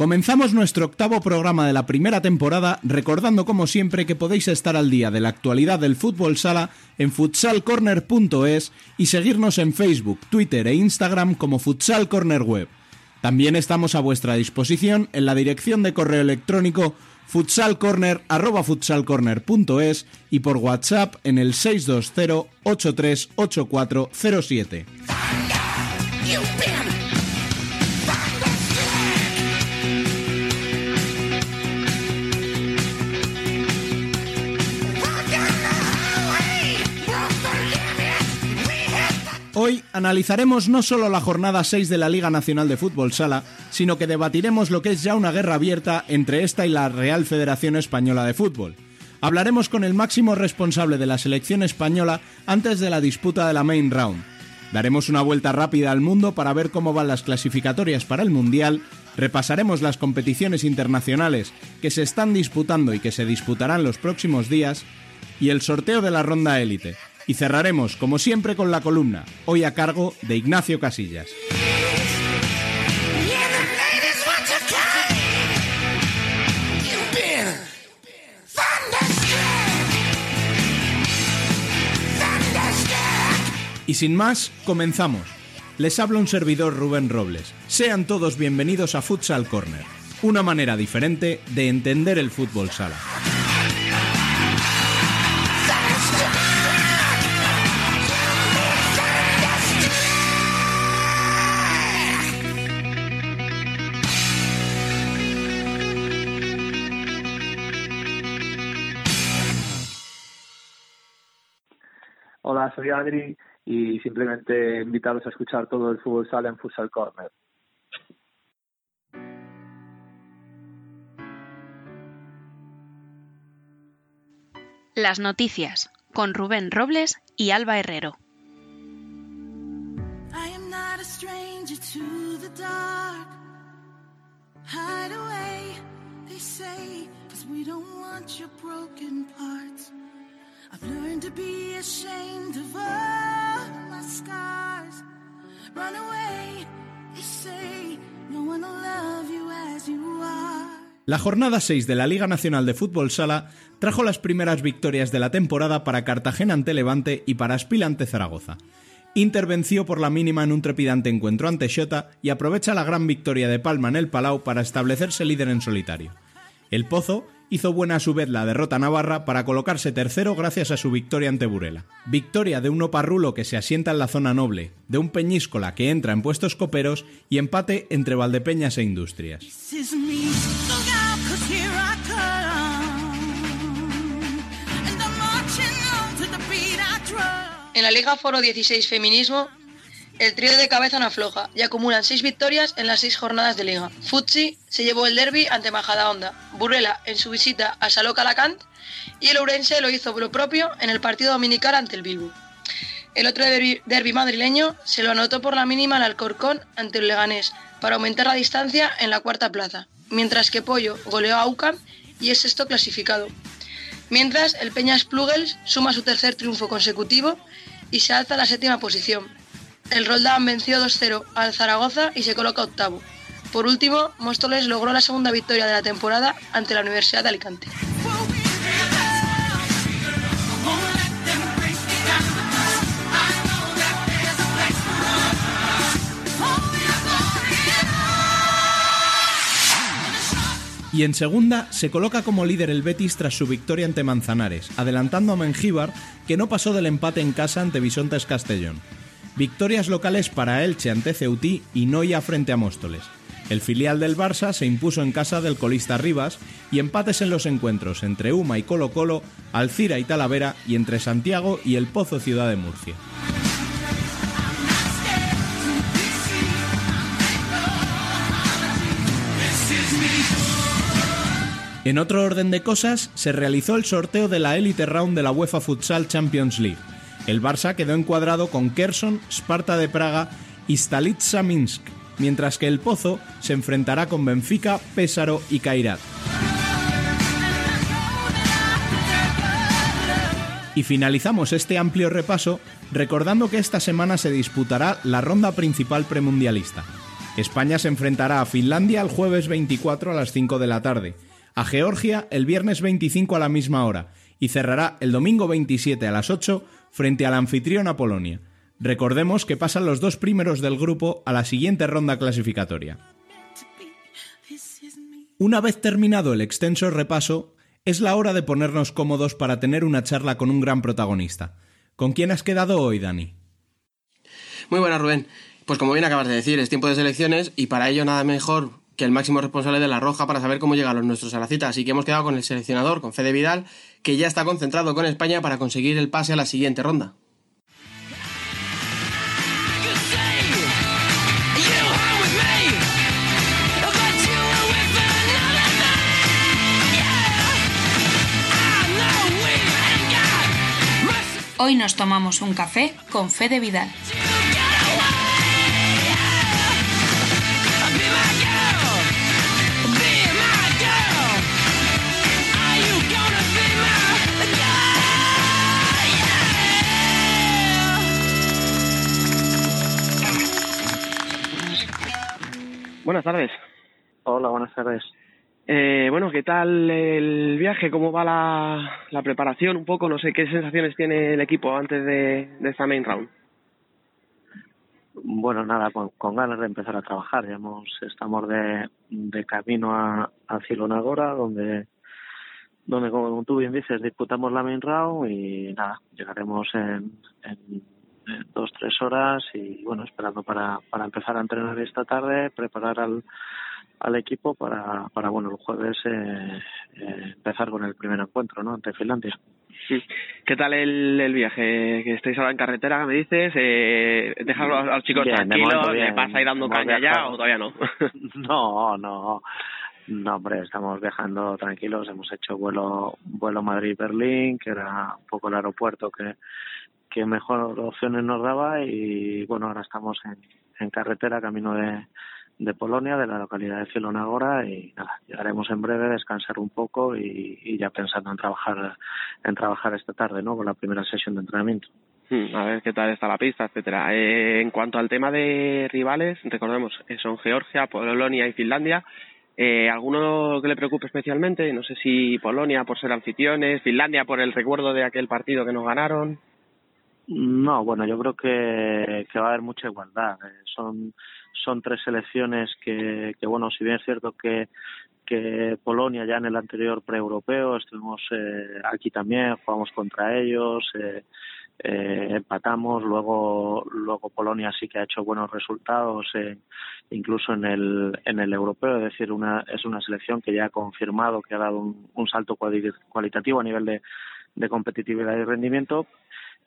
Comenzamos nuestro octavo programa de la primera temporada recordando como siempre que podéis estar al día de la actualidad del fútbol sala en futsalcorner.es y seguirnos en Facebook, Twitter e Instagram como Futsal Corner Web. También estamos a vuestra disposición en la dirección de correo electrónico futsalcorner@futsalcorner.es y por WhatsApp en el 620 838407. Hoy analizaremos no solo la jornada 6 de la Liga Nacional de Fútbol Sala, sino que debatiremos lo que es ya una guerra abierta entre esta y la Real Federación Española de Fútbol. Hablaremos con el máximo responsable de la selección española antes de la disputa de la Main Round. Daremos una vuelta rápida al mundo para ver cómo van las clasificatorias para el Mundial, repasaremos las competiciones internacionales que se están disputando y que se disputarán los próximos días, y el sorteo de la ronda élite. Y cerraremos, como siempre, con la columna, hoy a cargo de Ignacio Casillas. Y sin más, comenzamos. Les habla un servidor Rubén Robles. Sean todos bienvenidos a Futsal Corner, una manera diferente de entender el fútbol sala. Soy Adri y simplemente invitaros a escuchar todo el fútbol sala en Futsal Corner. Las noticias con Rubén Robles y Alba Herrero. I am not a stranger to the dark. Hide away, they say, cause we don't want your broken parts. I've learned to be ashamed of my scars. Run away, say, no love you as you are. La jornada 6 de la Liga Nacional de Fútbol Sala trajo las primeras victorias de la temporada para Cartagena ante Levante y para Espil ante Zaragoza. Inter venció por la mínima en un trepidante encuentro ante Xota y aprovecha la gran victoria de Palma en el Palau para establecerse líder en solitario. El Pozo hizo buena a su vez la derrota navarra para colocarse tercero gracias a su victoria ante Burela. Victoria de un Oparrulo que se asienta en la zona noble, de un Peñíscola que entra en puestos coperos y empate entre Valdepeñas e Industrias. En la Liga Foro 16 Feminismo, el trío de cabeza no afloja y acumulan seis victorias en las seis jornadas de liga. Futsi se llevó el derby ante Majadahonda, Burela en su visita a Saló Calacant y el Ourense lo hizo lo propio en el partido dominical ante el Bilbo. El otro derbi madrileño se lo anotó por la mínima el Alcorcón ante el Leganés para aumentar la distancia en la cuarta plaza, mientras que Pollo goleó a UCAM y es sexto clasificado. Mientras, el Peñas Plugels suma su tercer triunfo consecutivo y se alza a la séptima posición. El Roldán venció 2-0 al Zaragoza y se coloca octavo. Por último, Móstoles logró la segunda victoria de la temporada ante la Universidad de Alicante. Y en segunda se coloca como líder el Betis tras su victoria ante Manzanares, adelantando a Mengíbar, que no pasó del empate en casa ante Bisontes Castellón. Victorias locales para Elche ante Ceutí y Noia frente a Móstoles. El filial del Barça se impuso en casa del colista Rivas y empates en los encuentros entre Uma y Colo Colo, Alcira y Talavera y entre Santiago y el Pozo Ciudad de Murcia. En otro orden de cosas, se realizó el sorteo de la Elite Round de la UEFA Futsal Champions League el Barça quedó encuadrado con Kherson, Sparta de Praga y Stalitsa Minsk, mientras que el Pozo se enfrentará con Benfica, Pésaro y Kairat. Y finalizamos este amplio repaso recordando que esta semana se disputará la ronda principal premundialista. España se enfrentará a Finlandia el jueves 24 a las 5 de la tarde, a Georgia el viernes 25 a la misma hora y cerrará el domingo 27 a las 8 frente al anfitrión Polonia. Recordemos que pasan los dos primeros del grupo a la siguiente ronda clasificatoria. Una vez terminado el extenso repaso, es la hora de ponernos cómodos para tener una charla con un gran protagonista. ¿Con quién has quedado hoy, Dani? Muy buenas, Rubén. Pues como bien acabas de decir, es tiempo de selecciones y para ello nada mejor que el máximo responsable de la Roja para saber cómo llegan los nuestros a la cita. Así que hemos quedado con el seleccionador, con Fede Vidal, que ya está concentrado con España para conseguir el pase a la siguiente ronda. Hoy nos tomamos un café con Fede Vidal. Buenas tardes. Hola, buenas tardes. Eh, bueno, ¿qué tal el viaje? ¿Cómo va la, la preparación? Un poco, no sé qué sensaciones tiene el equipo antes de, de esta main round. Bueno, nada, con, con ganas de empezar a trabajar. Hemos, estamos de, de camino a, a Cilonagora, donde, donde, como tú bien dices, disputamos la main round y nada, llegaremos en dos, tres horas y bueno, esperando para, para empezar a entrenar esta tarde, preparar al, al equipo para, para bueno, el jueves eh, eh, empezar con el primer encuentro, ¿no? Ante Finlandia. ¿Qué tal el, el viaje? Que estáis ahora en carretera, me dices. Eh, dejarlo a, los chicos Bien, tranquilos. momento bien. ¿Le vas a ir dando caña ya o todavía no? No, no, no, hombre, estamos viajando tranquilos. Hemos hecho vuelo, vuelo Madrid-Berlín, que era un poco el aeropuerto que, que mejor opciones nos daba y bueno, ahora estamos en, en carretera, camino de, de Polonia, de la localidad de Filonagora y nada, llegaremos en breve, descansar un poco y, ya pensando en trabajar, en trabajar esta tarde, ¿no? Con la primera sesión de entrenamiento. Hmm, A ver qué tal está la pista, etcétera. Eh, en cuanto al tema de rivales, recordemos, eh, son Georgia, Polonia y Finlandia. Eh, ¿Alguno que le preocupe especialmente? No sé si Polonia por ser anfitriones, Finlandia por el recuerdo de aquel partido que nos ganaron. No, bueno, yo creo que, que va a haber mucha igualdad. Eh, son, tres selecciones que, que, bueno, si bien es cierto que, que Polonia ya en el anterior pre-europeo estuvimos eh, aquí también, jugamos contra ellos, eh, eh, empatamos, luego, luego Polonia sí que ha hecho buenos resultados, eh, incluso en el, en el europeo, es decir, una, es una selección que ya ha confirmado que ha dado un, salto cuali- cualitativo a nivel de, de competitividad y rendimiento.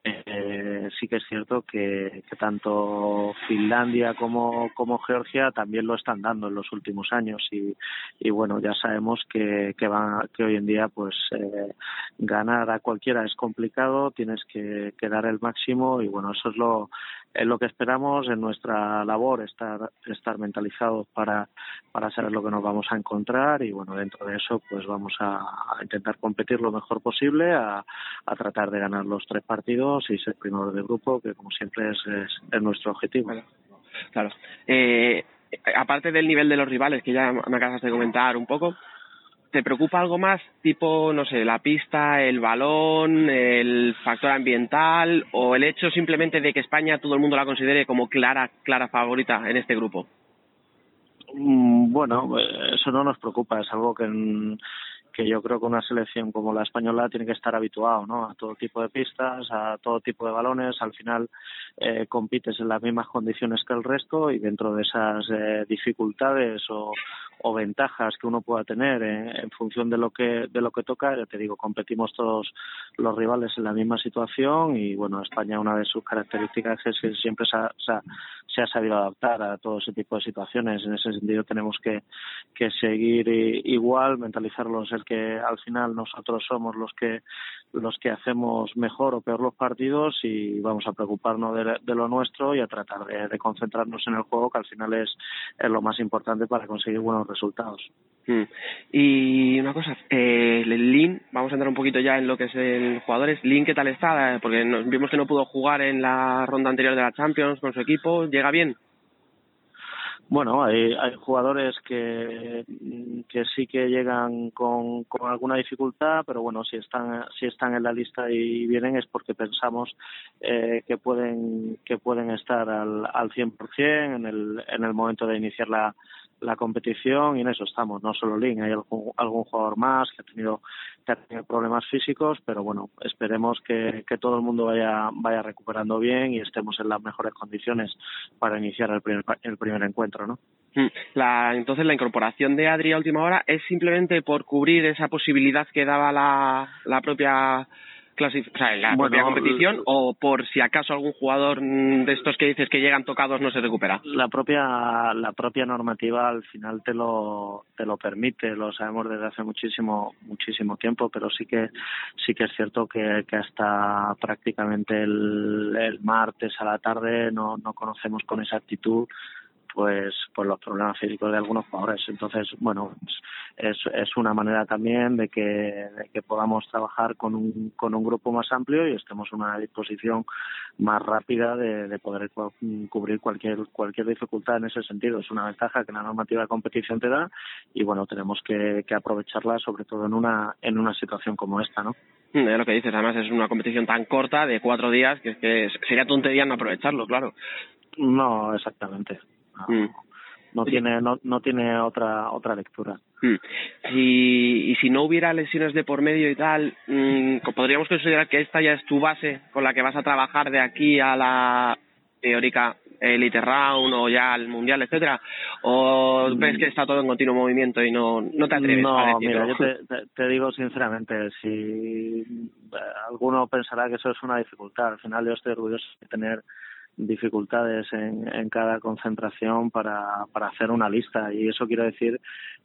Eh, sí que es cierto que, que tanto Finlandia como, Georgia también lo están dando en los últimos años y, bueno ya sabemos que, que, va, que hoy en día pues eh, ganar a cualquiera es complicado tienes que, dar el máximo y bueno eso es lo es lo que esperamos en nuestra labor estar estar mentalizados para para saber lo que nos vamos a encontrar y bueno dentro de eso pues vamos a, intentar competir lo mejor posible a tratar de ganar los tres partidos y ser primero de grupo que como siempre es, es, es nuestro objetivo Claro. Eh, aparte del nivel de los rivales, que ya me acabas de comentar un poco, ¿te preocupa algo más? Tipo, no sé, la pista, el balón, el factor ambiental o el hecho simplemente de que España todo el mundo la considere como clara, clara favorita en este grupo? Mm, Bueno, eh, eso no nos preocupa, es algo que, en- que yo creo que una selección como la española tiene que estar habituado ¿no? a todo tipo de pistas, a todo tipo de balones. Al final eh, compites en las mismas condiciones que el resto y dentro de esas eh, dificultades o, o ventajas que uno pueda tener en, función de lo que de lo que toca ya te digo competimos todos los rivales en la misma situación y bueno España una de sus características es que siempre se ha, se ha, sabido adaptar a todo ese tipo de situaciones en ese sentido tenemos que, que seguir igual mentalizarlos el que al final nosotros somos los que los que hacemos mejor o peor los partidos y vamos a preocuparnos de, lo nuestro y a tratar de, concentrarnos en el juego que al final es, es lo más importante para conseguir buenos. Mm. Y una cosa, eh, el Lin, vamos a entrar un poquito ya en lo que es el jugadores. Lin, ¿qué tal está? Porque vimos que no pudo jugar en la ronda anterior de la Champions con su equipo. ¿Llega bien? Bueno, hay, hay jugadores que, que sí que llegan con, con alguna dificultad, pero bueno, si están, si están en la lista y vienen es porque pensamos eh, que pueden que pueden estar al, al 100% en el, en el momento de iniciar la, la competición y en eso estamos. No solo Lin, hay algún, algún jugador más que ha tenido que ha tenido problemas físicos, pero bueno, esperemos que, que todo el mundo vaya vaya recuperando bien y estemos en las mejores condiciones para iniciar el primer, el primer encuentro, ¿no? Mm. La, entonces la incorporación de Adri a última hora es simplemente por cubrir esa posibilidad que daba la, la propia o sea, en la propia competición o por si acaso algún jugador de estos que dices que llegan tocados no se recupera? La propia la propia normativa al final te lo te lo permite, lo sabemos desde hace muchísimo muchísimo tiempo, pero sí que sí que es cierto que, que hasta prácticamente el, el martes a la tarde no no conocemos con exactitud pues pues los problemas físicos de algunos jugadores entonces bueno es, es una manera también de que, de que podamos trabajar con un con un grupo más amplio y estemos en una disposición más rápida de, de poder cubrir cualquier cualquier dificultad en ese sentido es una ventaja que la normativa de competición te da y bueno tenemos que, que aprovecharla sobre todo en una en una situación como esta no mm, es lo que dices, además es una competición tan corta de cuatro días que, es que sería tontería no aprovecharlo, claro. No, exactamente. Mm. No, tiene no, no tiene otra otra lectura. Mm. Y, y si no hubiera lesiones de por medio y tal, mm, podríamos considerar que esta ya es tu base con la que vas a trabajar de aquí a la teórica Elite Round o ya al Mundial, etcétera? ¿O ves que está todo en continuo movimiento y no, no te atreves no, a decirlo? mira, yo te, te, digo sinceramente, si eh, alguno pensará que eso es una dificultad, al final yo estoy orgulloso de tener dificultades en, en cada concentración para, para hacer una lista. Y eso quiere decir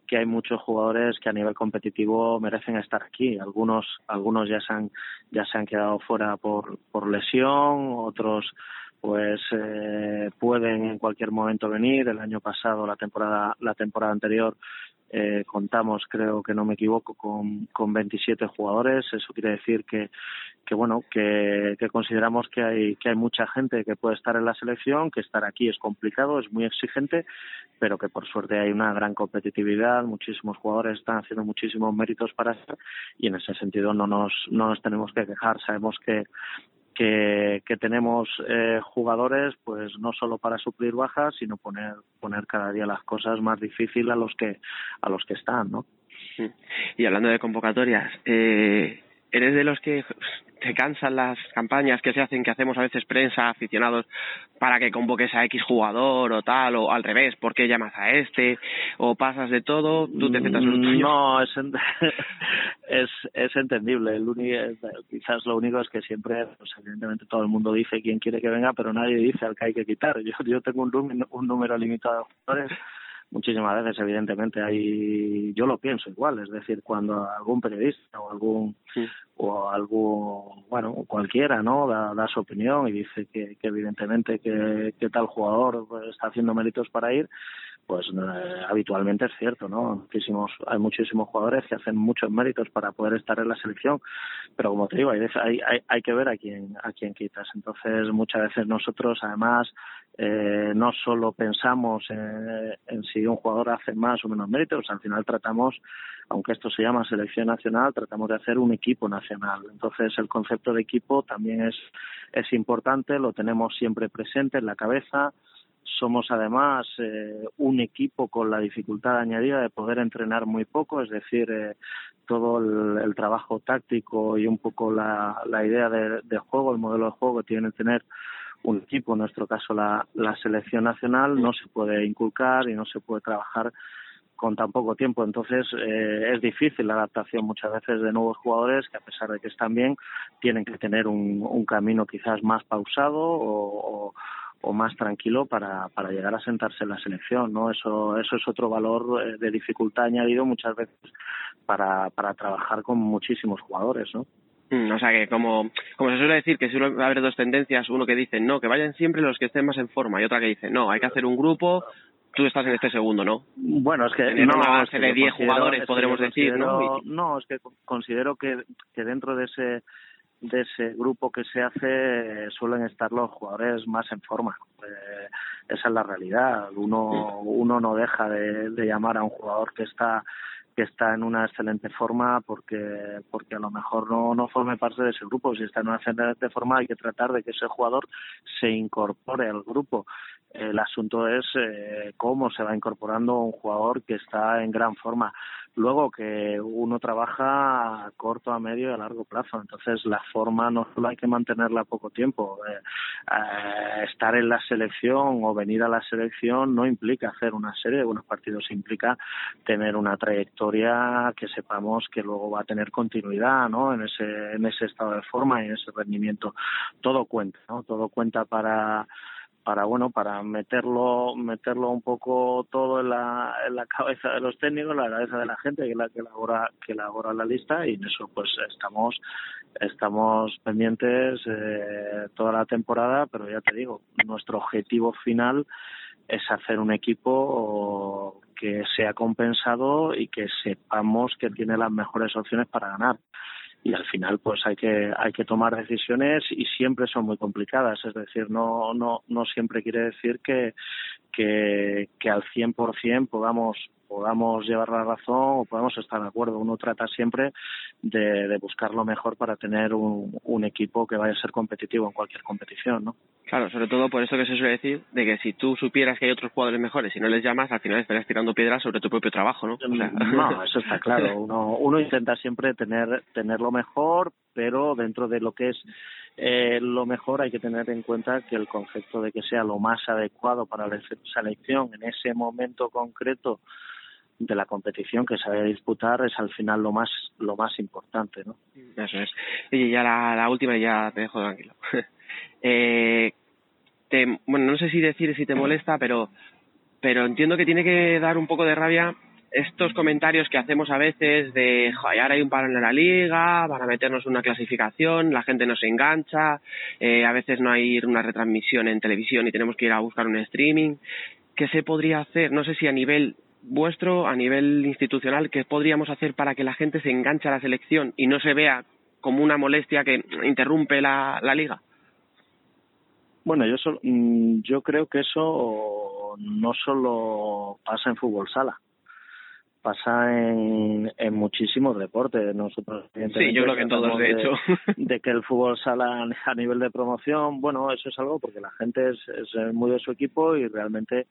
que hay muchos jugadores que a nivel competitivo merecen estar aquí. Algunos algunos ya se han ya se han quedado fuera por por lesión otros pues eh, pueden en cualquier momento venir el año pasado la temporada la temporada anterior eh, contamos, creo que no me equivoco, con, con 27 jugadores. Eso quiere decir que, que bueno, que, que consideramos que hay, que hay mucha gente que puede estar en la selección, que estar aquí es complicado, es muy exigente, pero que por suerte hay una gran competitividad, muchísimos jugadores están haciendo muchísimos méritos para estar y en ese sentido no nos, no nos tenemos que quejar. Sabemos que, que, que tenemos eh, jugadores pues no solo para suplir bajas sino poner poner cada día las cosas más difíciles a los que a los que están no y hablando de convocatorias eh, eres de los que te cansan las campañas que se hacen, que hacemos a veces prensa, aficionados, para que convoques a X jugador o tal, o al revés, ¿por qué llamas a este? O pasas de todo, tú te metas en tuyo. No, es, es, entendible. El único, quizás lo único es que siempre, pues evidentemente todo el mundo dice quién quiere que venga, pero nadie dice al que hay que quitar. Yo, yo tengo un, un número limitado de jugadores muchísimas veces evidentemente hay yo lo pienso igual es decir cuando algún periodista o algún sí. o algún bueno cualquiera no da, da su opinión y dice que, que evidentemente que, que tal jugador está haciendo méritos para ir pues eh, habitualmente es cierto, ¿no? Muchísimos, hay muchísimos jugadores que hacen muchos méritos para poder estar en la selección, pero como te digo, hay, hay, hay, hay que ver a quién, a quién quitas. Entonces, muchas veces nosotros, además, eh, no solo pensamos en, en si un jugador hace más o menos méritos, al final tratamos, aunque esto se llama selección nacional, tratamos de hacer un equipo nacional. Entonces, el concepto de equipo también es, es importante, lo tenemos siempre presente en la cabeza, somos además eh, un equipo con la dificultad añadida de poder entrenar muy poco, es decir, eh, todo el, el, trabajo táctico y un poco la, la idea de, de, juego, el modelo de juego que tiene que tener un equipo, en nuestro caso la, selección nacional, no se puede inculcar y no se puede trabajar con tan poco tiempo. Entonces eh, es difícil la adaptación muchas veces de nuevos jugadores que a pesar de que están bien tienen que tener un, un camino quizás más pausado o, o, o más tranquilo para, para llegar a sentarse en la selección, ¿no? Eso, eso es otro valor eh, de dificultad añadido muchas veces para, para trabajar con muchísimos jugadores, ¿no? Mm, O sea que como, como se suele decir que suele haber dos tendencias, uno que dice no, que vayan siempre los que estén más en forma y otra que dice no, hay que hacer un grupo, tú estás en este segundo, ¿no? Bueno, es que Tener no, una es que base de yo 10 considero- jugadores, es que podremos decir, ¿no? No, es que considero que, que dentro de ese de ese grupo que se hace suelen estar los jugadores más en forma. Eh, esa es la realidad. Uno uno no deja de, de llamar a un jugador que está que está en una excelente forma porque porque a lo mejor no no forme parte de ese grupo. Si está en una excelente forma hay que tratar de que ese jugador se incorpore al grupo el asunto es eh, cómo se va incorporando un jugador que está en gran forma luego que uno trabaja a corto a medio y a largo plazo. Entonces la forma no solo hay que mantenerla poco tiempo eh, eh, estar en la selección o venir a la selección no implica hacer una serie de buenos partidos implica tener una trayectoria que sepamos que luego va a tener continuidad ¿no? en ese en ese estado de forma y en ese rendimiento. Todo cuenta no todo cuenta para para bueno para meterlo meterlo un poco todo en la, en la cabeza de los técnicos en la cabeza de la gente que la que elabora que elabora la lista y en eso pues estamos estamos pendientes eh, toda la temporada pero ya te digo nuestro objetivo final es hacer un equipo que sea compensado y que sepamos que tiene las mejores opciones para ganar y al final pues hay que hay que tomar decisiones y siempre son muy complicadas. Es decir no no no siempre quiere decir que que, que al 100% podamos podamos llevar la razón o podamos estar de acuerdo uno trata siempre de, de buscar lo mejor para tener un, un equipo que vaya a ser competitivo en cualquier competición no Claro, sobre todo por eso que se suele decir de que si tú supieras que hay otros jugadores mejores y no les llamas, al final estarías tirando piedras sobre tu propio trabajo, ¿no? O sea, No, eso está claro. Uno, uno intenta siempre tener, tener lo mejor, pero dentro de lo que es eh, lo mejor hay que tener en cuenta que el concepto de que sea lo más adecuado para la selección en ese momento concreto de la competición que se a disputar es al final lo más lo más importante, ¿no? Eso es. Y ya la, la última ya te dejo tranquilo. eh, te, bueno, no sé si decir si te molesta, pero, pero entiendo que tiene que dar un poco de rabia estos comentarios que hacemos a veces de, joder, ahora hay un paro en la liga, van a meternos una clasificación, la gente no se engancha, eh, a veces no hay una retransmisión en televisión y tenemos que ir a buscar un streaming. ¿Qué se podría hacer? No sé si a nivel vuestro, a nivel institucional, ¿qué podríamos hacer para que la gente se enganche a la selección y no se vea como una molestia que interrumpe la, la liga? Bueno, yo, sol- mm, yo creo que eso no solo pasa en fútbol sala, pasa en, en muchísimos deportes. Nosotros, Sí, yo creo que en todos, de hecho. de que el fútbol sala a nivel de promoción, bueno, eso es algo porque la gente es, es muy de su equipo y realmente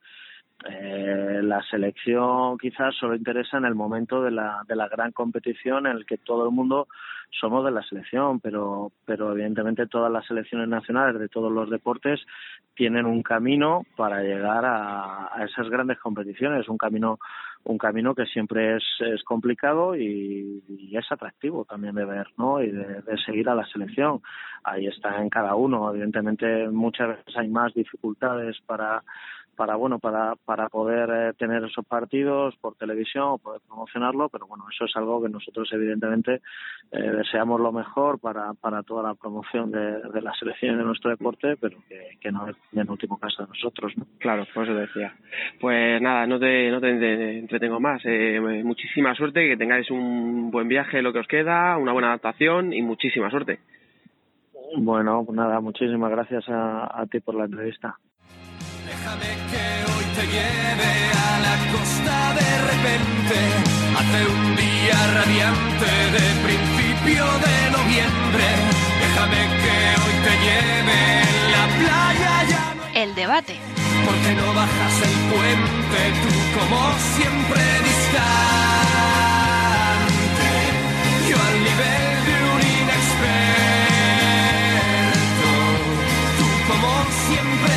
eh, la selección quizás solo interesa en el momento de la, de la gran competición en el que todo el mundo somos de la selección, pero, pero evidentemente todas las selecciones nacionales de todos los deportes tienen un camino para llegar a, a esas grandes competiciones, un camino un camino que siempre es, es complicado y, es atractivo también de ver, ¿no? Y de seguir a la selección. Ahí está en cada uno. Evidentemente muchas veces hay más dificultades para para bueno para para poder eh, tener esos partidos por televisión o poder promocionarlo pero bueno eso es algo que nosotros evidentemente eh, deseamos lo mejor para para toda la promoción de, de la selección de nuestro deporte pero que, que no es en último caso de nosotros ¿no? Claro, por eso decía. Pues nada, no te, no te entretengo más. Eh, muchísima suerte, que tengáis un buen viaje lo que os queda, una buena adaptación y muchísima suerte. bueno pues nada muchísimas gracias a, a ti por la entrevista Déjame que hoy te lleve a la costa de repente. Hace un día radiante de principio de noviembre. Déjame que hoy te lleve en la playa ya no El debate. porque no bajas el puente, tú como siempre distante. Yo al nivel de un inexperto, tú como siempre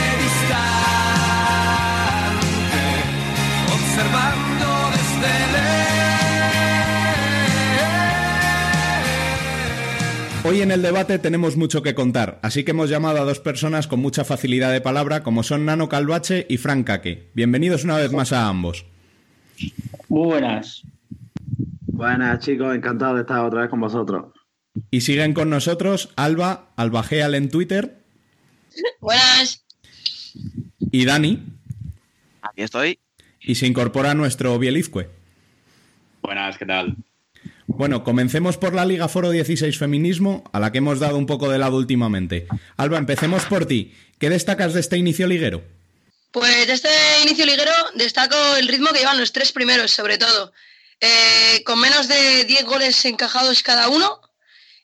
Hoy en el debate tenemos mucho que contar, así que hemos llamado a dos personas con mucha facilidad de palabra, como son Nano Calvache y Frank Kake. Bienvenidos una vez más a ambos. Muy buenas. Buenas chicos, encantado de estar otra vez con vosotros. Y siguen con nosotros Alba, Albajeal en Twitter. Buenas. Y Dani. Aquí estoy. Y se incorpora nuestro Bielizcue. Buenas, ¿qué tal? Bueno, comencemos por la Liga Foro 16 Feminismo, a la que hemos dado un poco de lado últimamente. Alba, empecemos por ti. ¿Qué destacas de este inicio liguero? Pues de este inicio liguero destaco el ritmo que llevan los tres primeros, sobre todo. Eh, con menos de 10 goles encajados cada uno.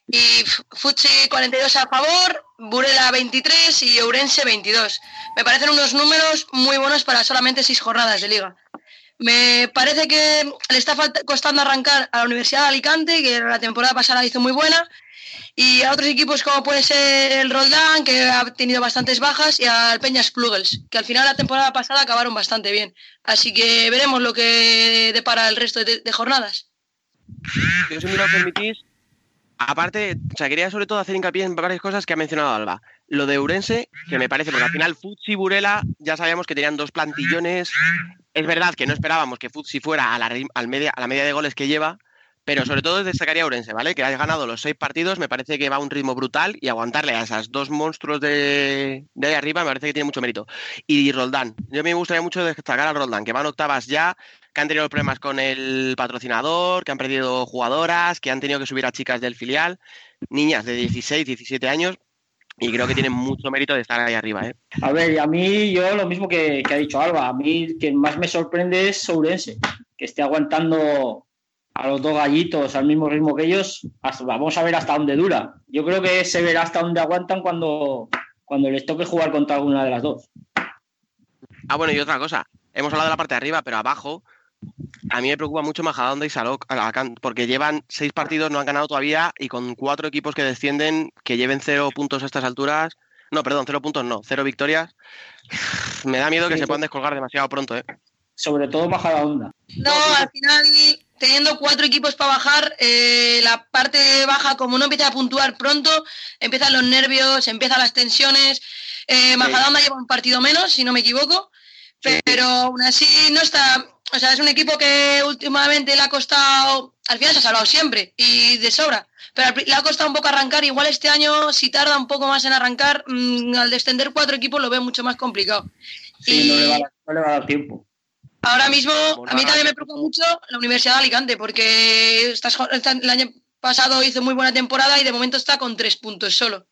Y Futsi 42 a favor, Burela 23 y Ourense 22. Me parecen unos números muy buenos para solamente 6 jornadas de liga. Me parece que le está costando arrancar a la Universidad de Alicante, que la temporada pasada hizo muy buena, y a otros equipos como puede ser el Roldán, que ha tenido bastantes bajas, y al Peñas Plugels, que al final la temporada pasada acabaron bastante bien. Así que veremos lo que depara el resto de, de jornadas. Yo, aparte, o sea, quería sobre todo hacer hincapié en varias cosas que ha mencionado Alba. Lo de Urense, que me parece, porque al final Futsi y Burela ya sabíamos que tenían dos plantillones. Es verdad que no esperábamos que Futsi fuera a la, al media, a la media de goles que lleva, pero sobre todo destacaría a Urense, ¿vale? Que ha ganado los seis partidos, me parece que va a un ritmo brutal y aguantarle a esas dos monstruos de, de ahí arriba me parece que tiene mucho mérito. Y Roldán, yo me gustaría mucho destacar a Roldán, que van octavas ya, que han tenido problemas con el patrocinador, que han perdido jugadoras, que han tenido que subir a chicas del filial, niñas de 16, 17 años, y creo que tienen mucho mérito de estar ahí arriba. ¿eh? A ver, y a mí yo lo mismo que, que ha dicho Alba, a mí quien más me sorprende es Sourense, que esté aguantando a los dos gallitos al mismo ritmo que ellos, hasta, vamos a ver hasta dónde dura. Yo creo que se verá hasta dónde aguantan cuando, cuando les toque jugar contra alguna de las dos. Ah, bueno, y otra cosa, hemos hablado de la parte de arriba, pero abajo a mí me preocupa mucho Majadahonda y Salok, porque llevan seis partidos, no han ganado todavía, y con cuatro equipos que descienden, que lleven cero puntos a estas alturas, no, perdón, cero puntos no, cero victorias, me da miedo que Sí, se puedan descolgar demasiado pronto, ¿eh? Sobre todo Majadahonda. No, al final, teniendo cuatro equipos para bajar, eh, la parte baja, como no empieza a puntuar pronto, empiezan los nervios, empiezan las tensiones. Eh, Majadahonda lleva un partido menos, si no me equivoco, pero aún así no está. O sea, es un equipo que últimamente le ha costado. Al final se ha salvado siempre y de sobra. Pero le ha costado un poco arrancar. Igual este año, si tarda un poco más en arrancar, mm, al descender cuatro equipos lo veo mucho más complicado. Sí, no, le va, a- no le va a dar tiempo. Ahora mismo, Bueno, a mí también me preocupa mucho la Universidad de Alicante, porque el año pasado hizo muy buena temporada y de momento está con tres puntos solo.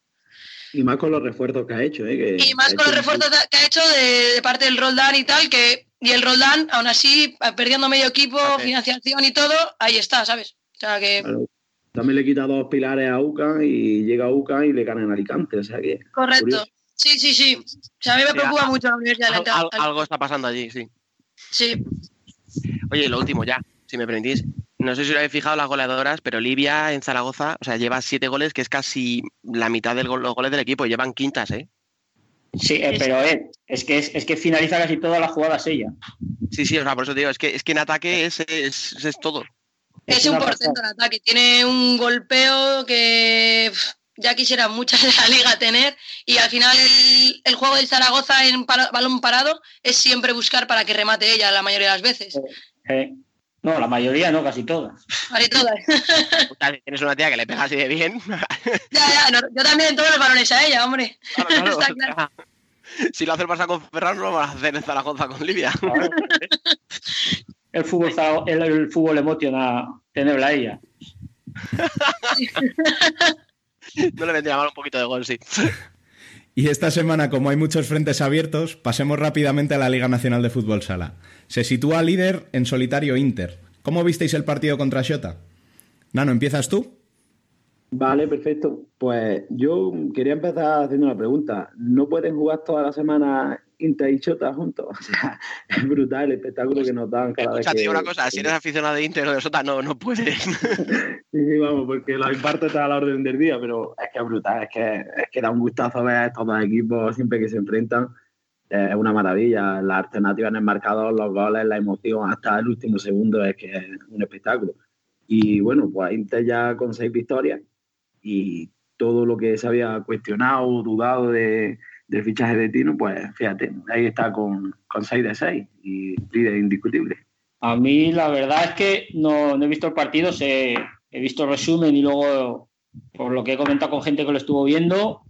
Y más con los refuerzos que ha hecho, ¿eh? Que Y más con los refuerzos que ha hecho de, de parte del Roldán y tal, que y el Roldán, aún así, perdiendo medio equipo, financiación y todo, ahí está, ¿sabes? O sea que, Claro. También le quita dos pilares a UCAN y llega a UCAN y le gana en Alicante. O sea que. correcto. curioso. Sí, sí, sí. O sea, a mí me Sí, preocupa a- mucho la Universidad de Al- al- Alicante. algo está pasando allí, sí. Sí. Oye, y lo último ya, si me permitís. No sé si os habéis fijado las goleadoras, pero Livia en Zaragoza, o sea, lleva siete goles, que es casi la mitad de los goles del equipo. Llevan quintas, ¿eh? Sí, eh, pero eh, es, que, es, es que finaliza casi todas las jugadas ella. Sí, sí, o sea, por eso te digo, es que, es que en ataque es, es, es todo. Es, Es un portento en ataque. Tiene un golpeo que ya quisiera muchas de la liga tener. Y al final el, el juego del Zaragoza en para- balón parado es siempre buscar para que remate ella la mayoría de las veces. Eh, no, la mayoría no, casi todas. Casi todas. Tienes una tía que le pega así de bien. ya, ya, no, yo también todos los balones a ella, hombre. Claro, claro, Está o claro. sea, Si lo hace el Barça con Ferran, no lo vamos a hacer en Zaragoza con Livia. El fútbol, el, el fútbol emociona tenerla a ella. No le vendría mal un poquito de gol, sí. Y esta semana, como hay muchos frentes abiertos, pasemos rápidamente a la Liga Nacional de Fútbol Sala. Se sitúa líder en solitario Inter. ¿Cómo visteis el partido contra Xota? Nano, ¿empiezas tú? Vale, perfecto. Pues yo quería empezar haciendo una pregunta. ¿No pueden jugar toda la semana Inter y Chota juntos? O sea, es brutal el espectáculo que nos dan cada vez Escucha, que... digo una cosa, si eres aficionado de Inter o de Sota, no, no puedes. Sí, sí, vamos, porque los imparto está a la orden del día, pero es que es brutal, es que, es que da un gustazo ver a estos dos equipos siempre que se enfrentan. Eh, es una maravilla. Las alternativas en el marcador, los goles, la emoción, hasta el último segundo es que es un espectáculo. Y bueno, pues Inter ya con seis victorias y todo lo que se había cuestionado, dudado de, del fichaje de Tino, pues fíjate, ahí está con, con 6 de 6 y líder indiscutible. A mí la verdad es que no, no he visto el partido, sé, he visto el resumen y luego, por lo que he comentado con gente que lo estuvo viendo,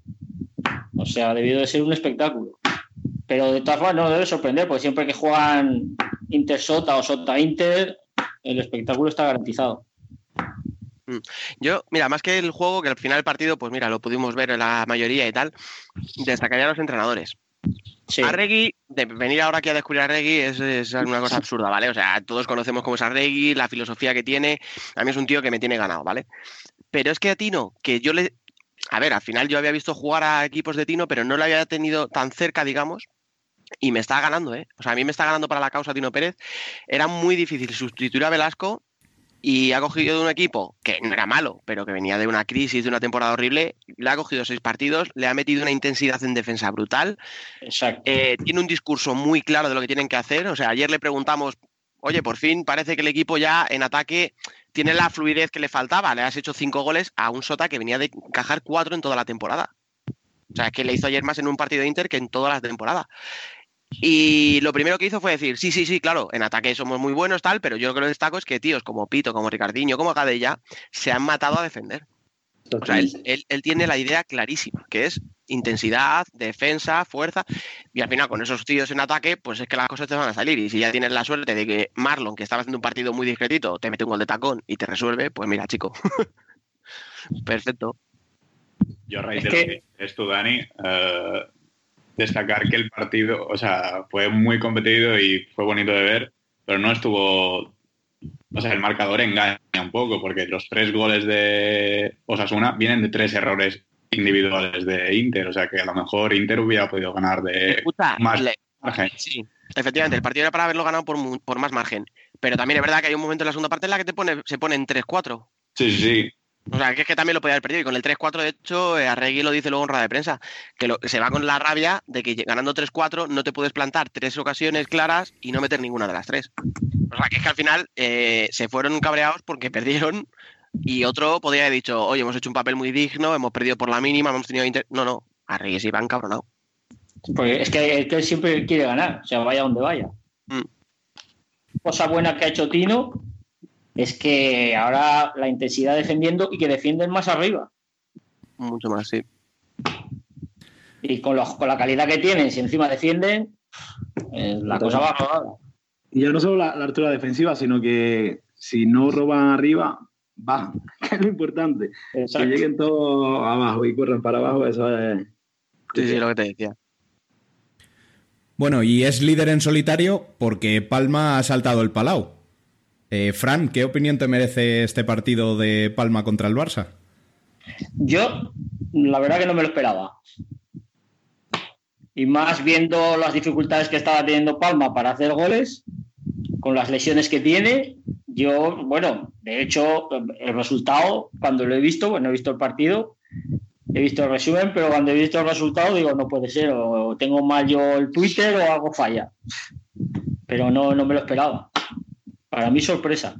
o sea, ha debido de ser un espectáculo. Pero de todas formas no debe sorprender, porque siempre que juegan Inter Sota o Sota Inter, el espectáculo está garantizado. Mm. Yo, mira, más que el juego, que al final del partido, pues mira, lo pudimos ver en la mayoría y tal, destacaría a los entrenadores. Sí. Arregui, de venir ahora aquí a descubrir a Arregui es, es una cosa absurda, ¿vale? O sea, todos conocemos cómo es Arregui, la filosofía que tiene. A mí es un tío que me tiene ganado, ¿vale? Pero es que a Tino, que yo le. A ver, al final yo había visto jugar a equipos de Tino, pero no lo había tenido tan cerca, digamos. Y me está ganando, ¿eh? O sea, a mí me está ganando para la causa Tino Pérez. Era muy difícil sustituir a Velasco y ha cogido de un equipo que no era malo, pero que venía de una crisis, de una temporada horrible, le ha cogido seis partidos, le ha metido una intensidad en defensa brutal, Exacto. eh, tiene un discurso muy claro de lo que tienen que hacer, o sea, ayer le preguntamos, oye, por fin parece que el equipo ya en ataque tiene la fluidez que le faltaba, le has hecho cinco goles a un Sota que venía de encajar cuatro en toda la temporada. O sea, que le hizo ayer más en un partido de Inter que en toda la temporada. Y lo primero que hizo fue decir, sí, sí, sí, claro, en ataque somos muy buenos, tal, pero yo lo que lo destaco es que tíos como Pito, como Ricardiño, como Gadella, se han matado a defender. O sea, él, él, él, tiene la idea clarísima, que es intensidad, defensa, fuerza, y al final con esos tíos en ataque, pues es que las cosas te van a salir. Y si ya tienes la suerte de que Marlon, que estaba haciendo un partido muy discretito, te mete un gol de tacón y te resuelve, pues mira, chico. Perfecto. Yo a raíz es de que... lo que es tú, Dani, uh, destacar que el partido, o sea, fue muy competido y fue bonito de ver, pero no estuvo. O sea, el marcador engaña un poco, porque los tres goles de Osasuna vienen de tres errores individuales de Inter, o sea que a lo mejor Inter hubiera podido ganar de Puta, más le... margen. Sí, efectivamente, el partido era para haberlo ganado por, por, más margen, pero también es verdad que hay un momento en la segunda parte en la que te pone, se pone en 3-4. Sí, sí, sí. O sea, que es que también lo podía haber perdido. Y con el 3-4, de hecho, eh, Arregui lo dice luego en rueda de prensa, que lo, se va con la rabia de que ganando 3-4 no te puedes plantar tres ocasiones claras y no meter ninguna de las tres. O sea, que es que al final eh, se fueron cabreados porque perdieron y otro podría haber dicho, oye, hemos hecho un papel muy digno, hemos perdido por la mínima, hemos tenido... Inter... No, no, Arregui se iba encabronado. Porque es que, es que él siempre quiere ganar, o sea, vaya donde vaya. Mm. Cosa buena que ha hecho Tino es que ahora la intensidad defendiendo y que defienden más arriba. Mucho más, sí. Y con, los, con la calidad que tienen, si encima defienden, eh, la cosa va rodada. Y ya no solo la, la, altura defensiva, sino que si no roban arriba, bajan, que es lo importante. Exacto. Que lleguen todos abajo y corran para abajo, eso es. Sí, sí, lo que te decía. Bueno, y es líder en solitario porque Palma ha saltado el Palau. Eh, Fran, ¿qué opinión te merece este partido de Palma contra el Barça? Yo, la verdad que no me lo esperaba. Y más viendo las dificultades que estaba teniendo Palma para hacer goles, con las lesiones que tiene, yo, bueno, de hecho, el resultado, cuando lo he visto, bueno, he visto el partido, he visto el resumen, pero cuando he visto el resultado digo, no puede ser, o tengo mal yo el Twitter o algo falla. Pero no, no me lo esperaba. Para mí, sorpresa.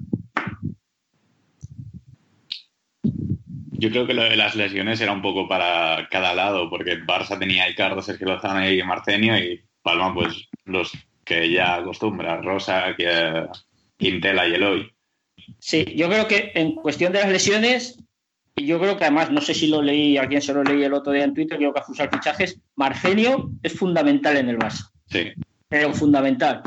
Yo creo que lo de las lesiones era un poco para cada lado, porque Barça tenía a Icardo, Sergio Lozano y Marcenio, y Palma, pues los que ya acostumbra, Rosa, que, Quintela y Eloy. Sí, yo creo que en cuestión de las lesiones, yo creo que además, no sé si lo leí, a quién se lo leí el otro día en Twitter, creo que a usar fichajes, Marcenio es fundamental en el Barça. Sí. Pero fundamental.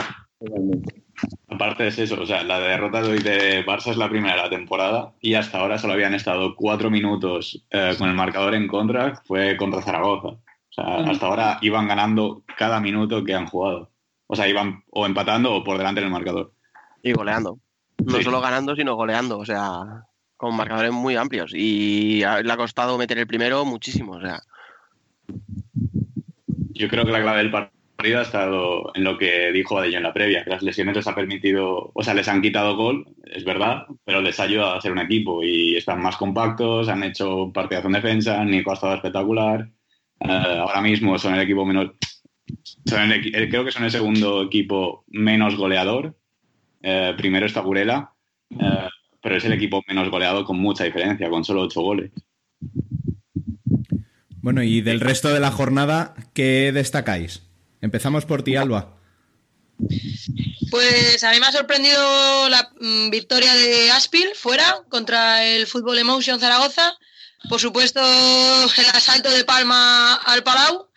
Aparte es eso, o sea, la derrota de hoy de Barça es la primera de la temporada y hasta ahora solo habían estado cuatro minutos eh, con el marcador en contra, fue contra Zaragoza. O sea, hasta ahora iban ganando cada minuto que han jugado. O sea, iban o empatando o por delante en el marcador. Y goleando. No sí. solo ganando, sino goleando. O sea, con marcadores muy amplios. Y le ha costado meter el primero muchísimo. O sea. Yo creo que la clave del partido ha estado en lo que dijo Adello en la previa, que las lesiones les ha permitido, o sea, les han quitado gol, es verdad, pero les ha ayudado a ser un equipo y están más compactos, han hecho partidazo en defensa, Nico ha estado espectacular. Uh, ahora mismo son el equipo menos. El, creo que son el segundo equipo menos goleador. Uh, primero está Gurela, uh, pero es el equipo menos goleado con mucha diferencia, con solo ocho goles. Bueno, y del resto de la jornada, ¿qué destacáis? Empezamos por ti, Alba. Pues a mí me ha sorprendido la mm, victoria de Aspil fuera contra el Fútbol Emotion Zaragoza. Por supuesto, el asalto de Palma al Palau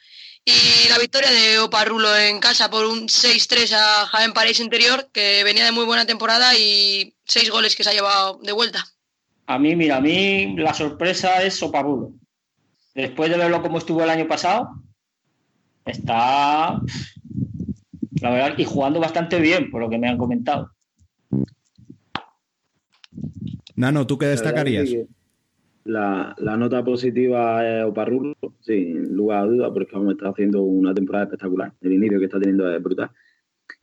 y la victoria de Oparrulo en casa por un 6-3 a Jaén París Interior, que venía de muy buena temporada y seis goles que se ha llevado de vuelta. A mí, mira, a mí la sorpresa es Oparrulo. Después de verlo como estuvo el año pasado, está la verdad, y jugando bastante bien, por lo que me han comentado. Nano, ¿tú qué destacarías? La, la nota positiva es Oparrulo, sin lugar a duda, porque vamos, está haciendo una temporada espectacular. El inicio que está teniendo es brutal.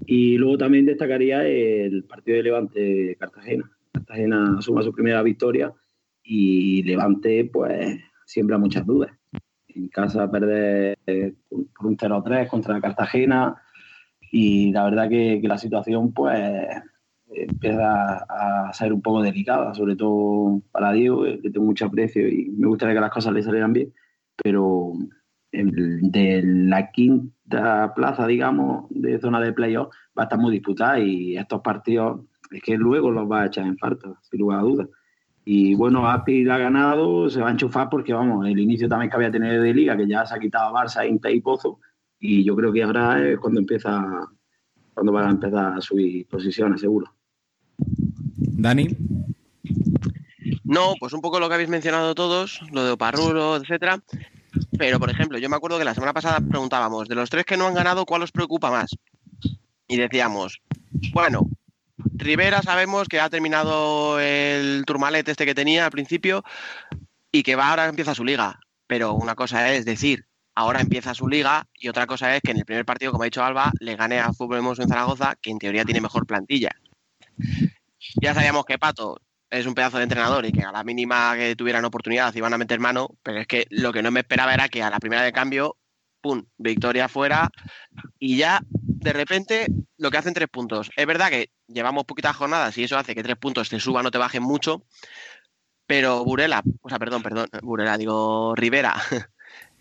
Y luego también destacaría el partido de Levante Cartagena. Cartagena suma su primera victoria y Levante, pues, siembra muchas dudas. En casa perder por un 0-3 contra Cartagena, y la verdad que, que la situación pues empieza a ser un poco delicada, sobre todo para Diego, que tengo mucho aprecio y me gustaría que las cosas le salieran bien, pero de la quinta plaza, digamos, de zona de playoff va a estar muy disputada y estos partidos es que luego los va a echar en falta, sin lugar a dudas. Y bueno, Api ha ganado, se va a enchufar porque, vamos, el inicio también que había tenido de liga, que ya se ha quitado Barça, Inter y Pozo, y yo creo que ahora es cuando empieza cuando van a empezar a subir posiciones seguro. Dani. No pues un poco lo que habéis mencionado todos lo de Oparrulo etcétera. Pero por ejemplo yo me acuerdo que la semana pasada preguntábamos de los tres que no han ganado cuál os preocupa más y decíamos bueno Rivera sabemos que ha terminado el turmalet este que tenía al principio y que va ahora empieza su liga pero una cosa es decir ahora empieza su liga y otra cosa es que en el primer partido, como ha dicho Alba, le gane a Fútbol Hermoso en Zaragoza, que en teoría tiene mejor plantilla. Ya sabíamos que Pato es un pedazo de entrenador y que a la mínima que tuvieran oportunidad iban a meter mano, pero es que lo que no me esperaba era que a la primera de cambio, ¡pum!, victoria fuera y ya de repente lo que hacen tres puntos. Es verdad que llevamos poquitas jornadas y eso hace que tres puntos te suban o te bajen mucho, pero Burela, o sea, perdón, perdón, Burela, digo Rivera,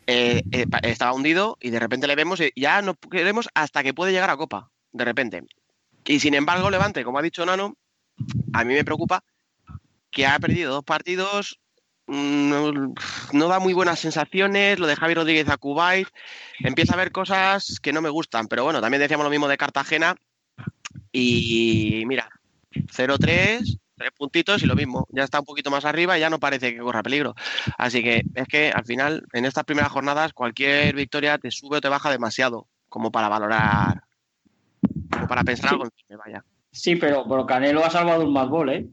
Eh, eh, estaba hundido y de repente le vemos y ya no queremos hasta que puede llegar a Copa, de repente. Y sin embargo, Levante, como ha dicho Nano, a mí me preocupa que ha perdido dos partidos, no, da muy buenas sensaciones, lo de Javi Rodríguez a Kuwait, empieza a ver cosas que no me gustan, pero bueno, también decíamos lo mismo de Cartagena y mira, 0-3 tres puntitos y lo mismo, ya está un poquito más arriba y ya no parece que corra peligro. Así que es que al final, en estas primeras jornadas, cualquier victoria te sube o te baja demasiado como para valorar, como para pensar algo en que vaya. Sí, pero, pero Canelo ha salvado un más gol, ¿eh?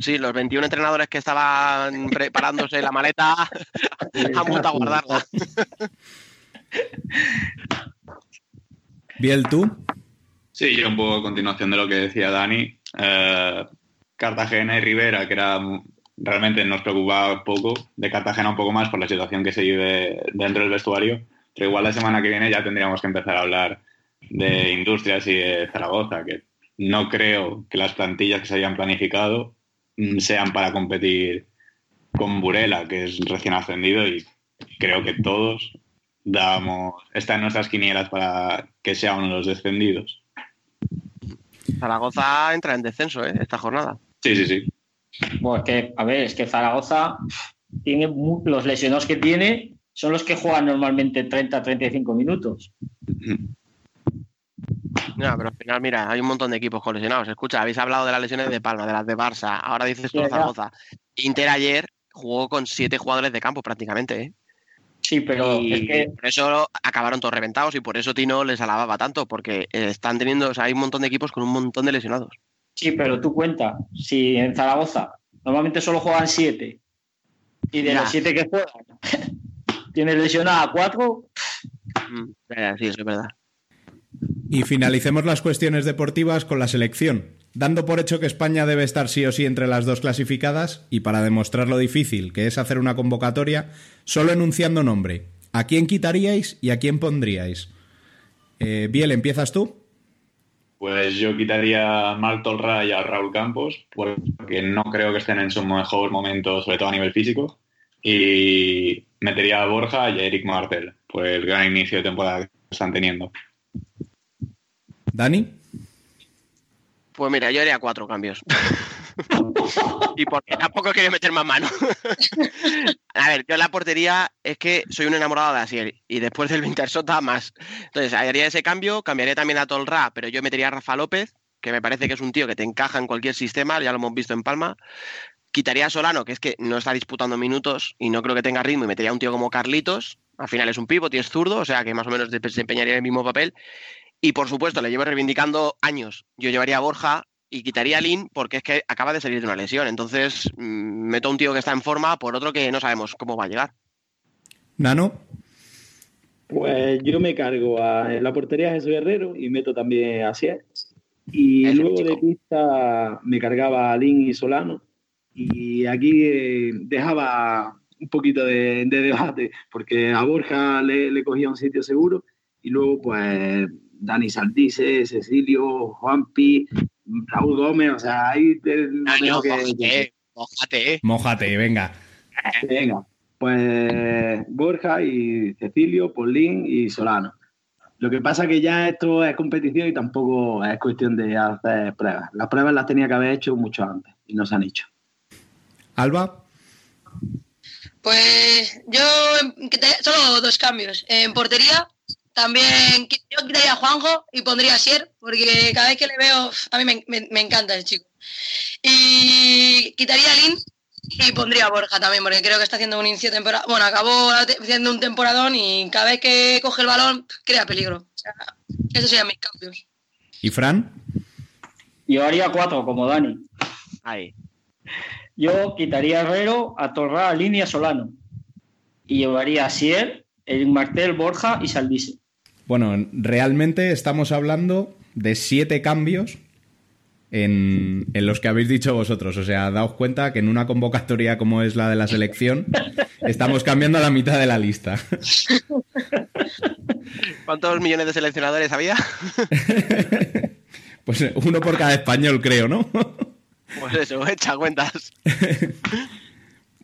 Sí, los 21 entrenadores que estaban preparándose la maleta han vuelto a guardarla. Biel, ¿tú? Sí, yo un poco a continuación de lo que decía Dani. Eh, Cartagena y Rivera, que era realmente nos preocupaba poco, de Cartagena un poco más por la situación que se vive dentro del vestuario, pero igual la semana que viene ya tendríamos que empezar a hablar de industrias y de Zaragoza, que no creo que las plantillas que se hayan planificado mm, sean para competir con Burela, que es recién ascendido y creo que todos damos, está en nuestras quinielas para que sea uno de los descendidos. Zaragoza entra en descenso ¿eh? esta jornada. Sí, sí, sí. Bueno, es que, a ver, es que Zaragoza tiene los lesionados que tiene son los que juegan normalmente 30-35 minutos. No, pero al final, mira, hay un montón de equipos con lesionados. Escucha, habéis hablado de las lesiones de Palma, de las de Barça, ahora dices tú Zaragoza. Inter ayer jugó con siete jugadores de campo prácticamente, ¿eh? Sí, pero por eso acabaron todos reventados y por eso Tino les alababa tanto, porque están teniendo, o sea, hay un montón de equipos con un montón de lesionados. Sí, pero tú cuenta, si en Zaragoza normalmente solo juegan siete y de los siete que juegan tienes lesionado a cuatro. Mm, sí, eso es verdad. Y finalicemos las cuestiones deportivas con la selección. Dando por hecho que España debe estar sí o sí entre las dos clasificadas, y para demostrar lo difícil que es hacer una convocatoria, solo enunciando nombre. ¿A quién quitaríais y a quién pondríais? Eh, Biel, ¿empiezas tú? Pues yo quitaría a Marc Tolra y a Raúl Campos, porque no creo que estén en su mejor momento, sobre todo a nivel físico. Y metería a Borja y a Eric Martel por el gran inicio de temporada que están teniendo. Dani. Pues mira, yo haría cuatro cambios. y porque tampoco quiero meter más mano. a ver, yo la portería es que soy un enamorado de Asier y después del Wintersota más. Entonces, haría ese cambio, cambiaría también a Tolra, pero yo metería a Rafa López, que me parece que es un tío que te encaja en cualquier sistema, ya lo hemos visto en Palma. Quitaría a Solano, que es que no está disputando minutos y no creo que tenga ritmo, y metería a un tío como Carlitos. Al final es un pivot y es zurdo, o sea que más o menos desempeñaría el mismo papel. Y por supuesto, le llevo reivindicando años. Yo llevaría a Borja y quitaría a Lin porque es que acaba de salir de una lesión. Entonces, mmm, meto a un tío que está en forma por otro que no sabemos cómo va a llegar. Nano. Pues yo me cargo a en la portería Jesús Guerrero y meto también a Sier. Y luego de pista me cargaba a Lin y Solano. Y aquí eh, dejaba un poquito de, de, debate, porque a Borja le, le cogía un sitio seguro y luego pues Dani Saldice, Cecilio, Juanpi, Raúl Gómez, o sea, ahí te, no, que, mojate, mojate. Mojate, venga. Venga, pues Borja y Cecilio, Paulín y Solano. Lo que pasa que ya esto es competición y tampoco es cuestión de hacer pruebas. Las pruebas las tenía que haber hecho mucho antes y no se han hecho. Alba. Pues yo solo dos cambios. En portería también yo quitaría a Juanjo y pondría a Sier, porque cada vez que le veo, a mí me, me, me encanta el chico. Y quitaría a Lin y pondría a Borja también, porque creo que está haciendo un inicio de temporada. Bueno, acabó haciendo un temporadón y cada vez que coge el balón crea peligro. O sea, esos serían mis cambios. ¿Y Fran? Yo haría cuatro, como Dani. Ahí. Yo quitaría a Herrero, a Torra, a Línea, a Solano. Y llevaría a Sier, el Martel, Borja y Saldice. Bueno, realmente estamos hablando de siete cambios en, en, los que habéis dicho vosotros. O sea, daos cuenta que en una convocatoria como es la de la selección, estamos cambiando la mitad de la lista. ¿Cuántos millones de seleccionadores había? pues uno por cada español, creo, ¿no? Pues eso, echa cuentas.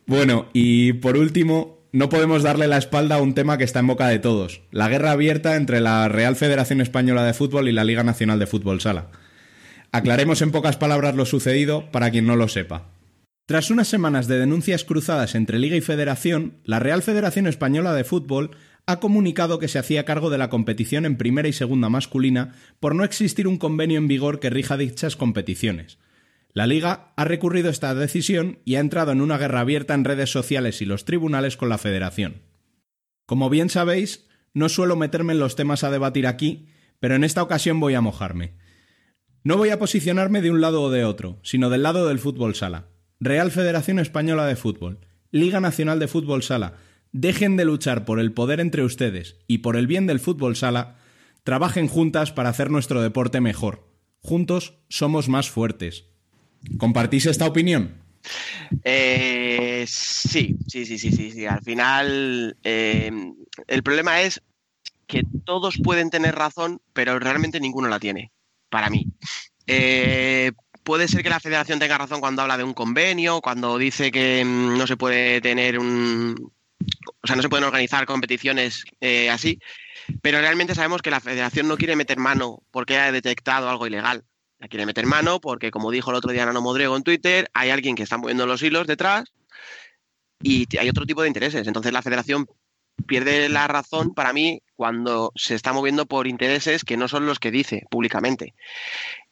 bueno, y por último, no podemos darle la espalda a un tema que está en boca de todos, la guerra abierta entre la Real Federación Española de Fútbol y la Liga Nacional de Fútbol Sala. Aclaremos en pocas palabras lo sucedido para quien no lo sepa. Tras unas semanas de denuncias cruzadas entre Liga y Federación, la Real Federación Española de Fútbol ha comunicado que se hacía cargo de la competición en primera y segunda masculina por no existir un convenio en vigor que rija dichas competiciones. La Liga ha recurrido esta decisión y ha entrado en una guerra abierta en redes sociales y los tribunales con la Federación. Como bien sabéis, no suelo meterme en los temas a debatir aquí, pero en esta ocasión voy a mojarme. No voy a posicionarme de un lado o de otro, sino del lado del fútbol sala. Real Federación Española de Fútbol, Liga Nacional de Fútbol Sala, dejen de luchar por el poder entre ustedes y por el bien del fútbol sala, trabajen juntas para hacer nuestro deporte mejor. Juntos somos más fuertes. ¿Compartís esta opinión? Eh, sí, sí, sí, sí, sí, sí. Al final, eh, el problema es que todos pueden tener razón, pero realmente ninguno la tiene, para mí. Eh, puede ser que la federación tenga razón cuando habla de un convenio, cuando dice que mm, no se puede tener un... O sea, no se pueden organizar competiciones eh, así, pero realmente sabemos que la federación no quiere meter mano porque ha detectado algo ilegal. La quiere meter mano porque, como dijo el otro día Nano Modrego en Twitter, hay alguien que está moviendo los hilos detrás y hay otro tipo de intereses. Entonces la federación pierde la razón para mí cuando se está moviendo por intereses que no son los que dice públicamente.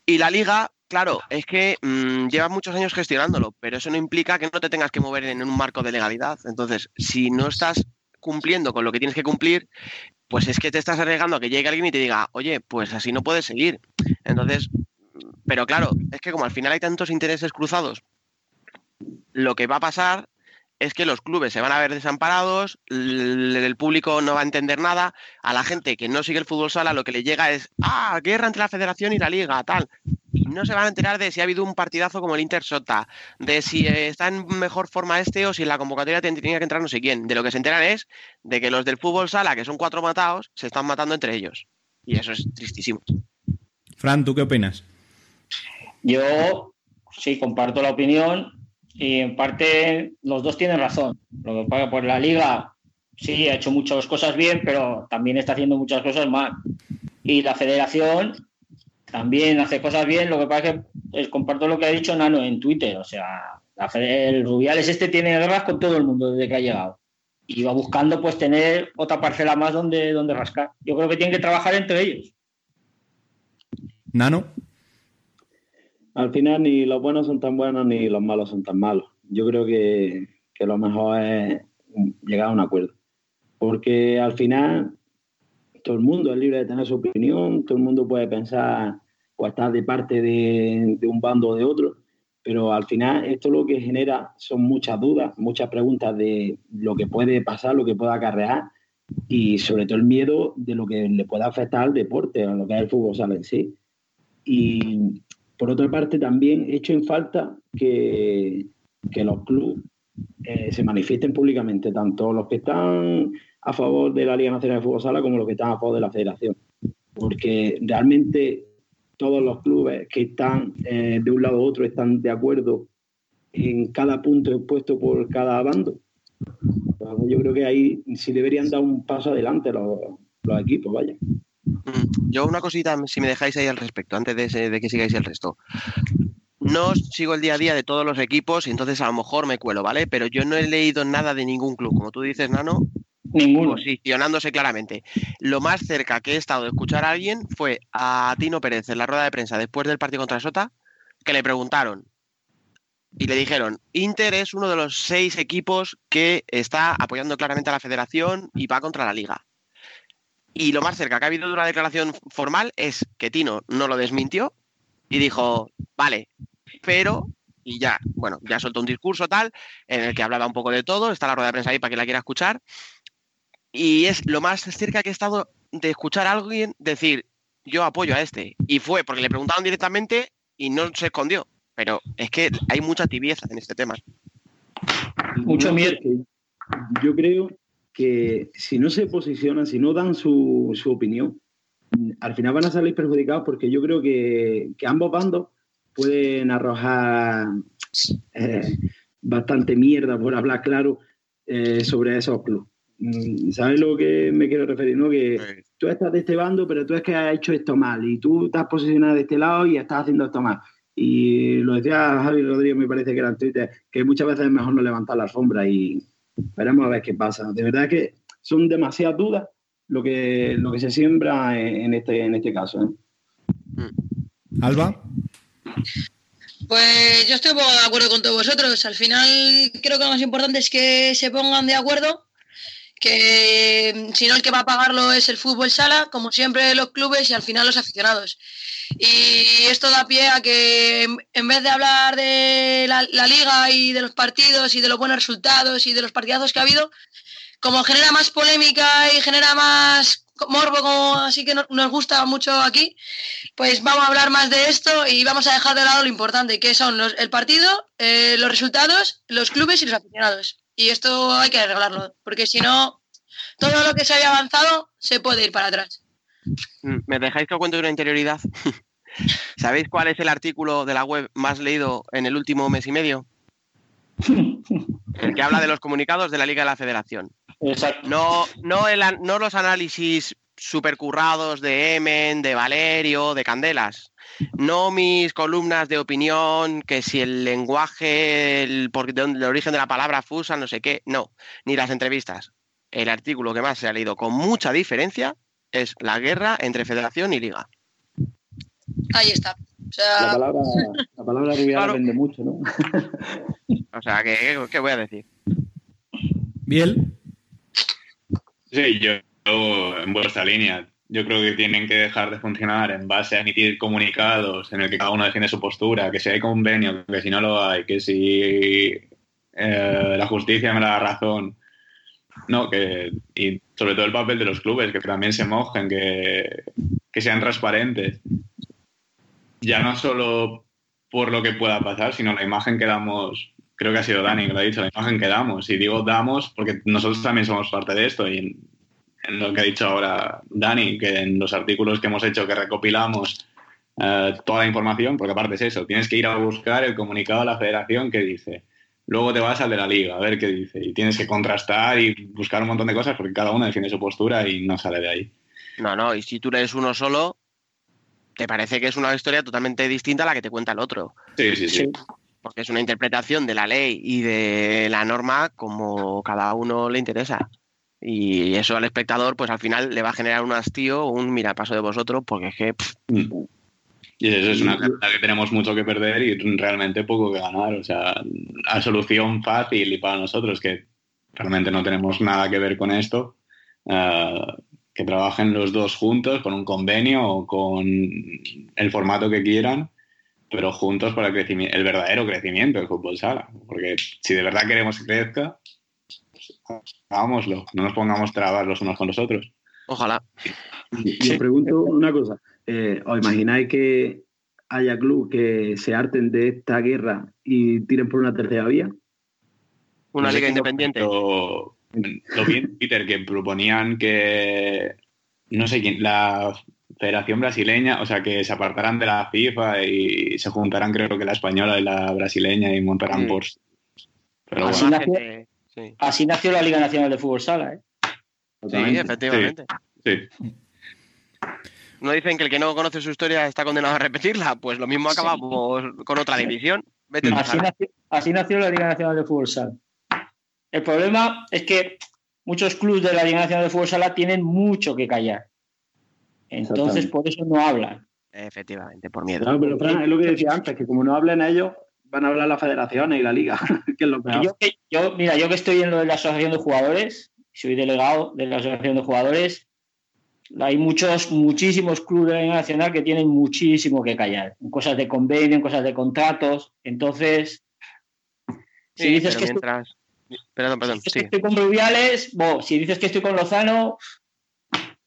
Y la liga, claro, es que mmm, lleva muchos años gestionándolo, pero eso no implica que no te tengas que mover en un marco de legalidad. Entonces, si no estás cumpliendo con lo que tienes que cumplir, pues es que te estás arriesgando a que llegue alguien y te diga, oye, pues así no puedes seguir. Entonces, pero claro, es que como al final hay tantos intereses cruzados, lo que va a pasar es que los clubes se van a ver desamparados, el público no va a entender nada, a la gente que no sigue el fútbol sala lo que le llega es, ah, guerra entre la federación y la liga, tal. Y no se van a enterar de si ha habido un partidazo como el Inter Sota, de si está en mejor forma este o si en la convocatoria tendría que entrar no sé quién. De lo que se enteran es de que los del fútbol sala, que son cuatro matados, se están matando entre ellos. Y eso es tristísimo. Fran, ¿tú qué opinas? Yo sí comparto la opinión y en parte los dos tienen razón. Lo que pasa por la liga sí, ha hecho muchas cosas bien, pero también está haciendo muchas cosas mal. Y la federación también hace cosas bien, lo que pasa es que eh, comparto lo que ha dicho Nano en Twitter, o sea, la el Rubiales este tiene guerras con todo el mundo desde que ha llegado. Y va buscando pues tener otra parcela más donde, donde rascar. Yo creo que tienen que trabajar entre ellos. Nano. Al final ni los buenos son tan buenos ni los malos son tan malos. Yo creo que, que lo mejor es llegar a un acuerdo. Porque al final todo el mundo es libre de tener su opinión, todo el mundo puede pensar o estar de parte de, un bando o de otro, pero al final esto lo que genera son muchas dudas, muchas preguntas de lo que puede pasar, lo que puede acarrear y sobre todo el miedo de lo que le pueda afectar al deporte, a lo que es el fútbol sala en sí. Y por otra parte también he hecho en falta que, los clubes eh, se manifiesten públicamente, tanto los que están a favor de la Liga Nacional de Fútbol Sala como los que están a favor de la Federación. Porque realmente todos los clubes que están eh, de un lado u otro están de acuerdo en cada punto expuesto por cada bando. Yo creo que ahí sí deberían dar un paso adelante los, los equipos, vaya. Yo una cosita, si me dejáis ahí al respecto, antes de, que sigáis el resto. No sigo el día a día de todos los equipos y entonces a lo mejor me cuelo, ¿vale? Pero yo no he leído nada de ningún club, como tú dices, Nano, Ninguno. posicionándose claramente. Lo más cerca que he estado de escuchar a alguien fue a Tino Pérez en la rueda de prensa después del partido contra Sota, que le preguntaron y le dijeron, Inter es uno de los seis equipos que está apoyando claramente a la federación y va contra la liga. Y lo más cerca que ha habido de una declaración formal es que Tino no lo desmintió y dijo, vale, pero, y ya, bueno, ya soltó un discurso tal, en el que hablaba un poco de todo, está la rueda de prensa ahí para quien la quiera escuchar, y es lo más cerca que he estado de escuchar a alguien decir, yo apoyo a este, y fue porque le preguntaron directamente y no se escondió, pero es que hay mucha tibieza en este tema. Mucho No, miedo. Yo creo que si no se posicionan, si no dan su, su opinión, al final van a salir perjudicados porque yo creo que, que ambos bandos pueden arrojar eh, bastante mierda, por hablar claro, eh, sobre esos clubes. Mm, ¿Sabes lo que me quiero referir? ¿no? Que tú estás de este bando, pero tú es que has hecho esto mal y tú estás posicionado de este lado y estás haciendo esto mal. Y lo decía Javi Rodríguez, me parece que era en Twitter, que muchas veces es mejor no levantar la alfombra y veremos a ver qué pasa. De verdad que son demasiadas dudas lo que, lo que se siembra en, en este, en este caso. ¿eh? Alba. Pues yo estoy un poco de acuerdo con todos vosotros. Al final creo que lo más importante es que se pongan de acuerdo, que mm, si no el que va a pagarlo es el fútbol sala, como siempre los clubes y al final los aficionados. Y esto da pie a que en- en vez de hablar de la, la liga y de los partidos y de los buenos resultados y de los partidazos que ha habido, como genera más polémica y genera más morbo, como así que no- nos gusta mucho aquí, pues vamos a hablar más de esto y vamos a dejar de lado lo importante, que son los- el partido, eh, los resultados, los clubes y los aficionados. Y esto hay que arreglarlo, porque si no, todo lo que se haya avanzado se puede ir para atrás. Mm, ¿Me dejáis que os cuente una interioridad? ¿Sabéis cuál es el artículo de la web más leído en el último mes y medio? El que habla de los comunicados de la Liga de la Federación. Exacto. No, no, el no los análisis supercurrados de Emen, de Valerio, de Candelas. No mis columnas de opinión, que si el lenguaje, el, por, de dónde- el origen de la palabra fusa, no sé qué. No, ni las entrevistas. El artículo que más se ha leído con mucha diferencia es la guerra entre federación y liga. Ahí está. O La sea, palabra, la palabra rubial Claro. vende mucho, ¿no? O sea, ¿qué, qué- qué voy a decir? Biel. Sí, yo, yo en vuestra línea. Yo creo que tienen que dejar de funcionar en base a emitir comunicados en el que cada uno defiende su postura, que si hay convenio, que si no lo hay, que si eh, la justicia me da la razón. No, que y sobre todo el papel de los clubes, que también se mojen, que, que sean transparentes. Ya no solo por lo que pueda pasar, sino la imagen que damos, creo que ha sido Dani que lo ha dicho, la imagen que damos. Y digo damos porque nosotros también somos parte de esto y en, lo que ha dicho ahora Dani, que en los artículos que hemos hecho, que recopilamos eh, toda la información, porque aparte es eso, tienes que ir a buscar el comunicado de la federación que dice luego te vas al de la liga a ver qué dice. Y tienes que contrastar y buscar un montón de cosas porque cada uno defiende su postura y no sale de ahí. No, no, y si tú eres uno solo, te parece que es una historia totalmente distinta a la que te cuenta el otro. Sí, sí, sí. Porque es una interpretación de la ley y de la norma como cada uno le interesa. Y eso al espectador, pues al final le va a generar un hastío, un mira, paso de vosotros, porque es que. pff, Y eso es una carrera que tenemos mucho que perder y realmente poco que ganar. O sea, la solución fácil y para nosotros, que realmente no tenemos nada que ver con esto, eh, que trabajen los dos juntos con un convenio o con el formato que quieran, pero juntos para el, crecimiento, el verdadero crecimiento del fútbol sala. Porque si de verdad queremos que crezca, hagámoslo, no nos pongamos trabas los unos con los otros. Ojalá. Y os pregunto una cosa. eh, ¿Os imagináis que haya club que se harten de esta guerra y tiren por una tercera vía? Una No liga lo independiente. Lo vi en Twitter que proponían que, no sé quién, la Federación Brasileña, o sea, que se apartaran de la FIFA y se juntaran, creo que la española y la brasileña y montaran Sí. por. Pero Así bueno, Gente- sí. así nació la Liga Nacional de Fútbol Sala, ¿eh? Sí, efectivamente. sí. ¿No dicen que el que no conoce su historia está condenado a repetirla? Pues lo mismo acabamos con otra división. Vete Así nació, así nació la Liga Nacional de Fútbol Sala. El problema es que muchos clubes de la Liga Nacional de Fútbol Sala tienen mucho que callar. Entonces, por eso no hablan. Efectivamente, por miedo. No, pero Fran, es lo que decía antes, que como no hablen ellos, van a hablar las federaciones y la liga, que es lo peor. Yo, que- yo, mira, yo que estoy en lo de la asociación de jugadores, soy delegado de la asociación de jugadores, hay muchos, muchísimos clubes de la Liga Nacional que tienen muchísimo que callar, en cosas de convenio, en cosas de contratos. Entonces, si Sí, dices pero que estoy, mientras... Perdón, perdón, si dices sí. que estoy con Rubiales, bo, si dices que estoy con Lozano,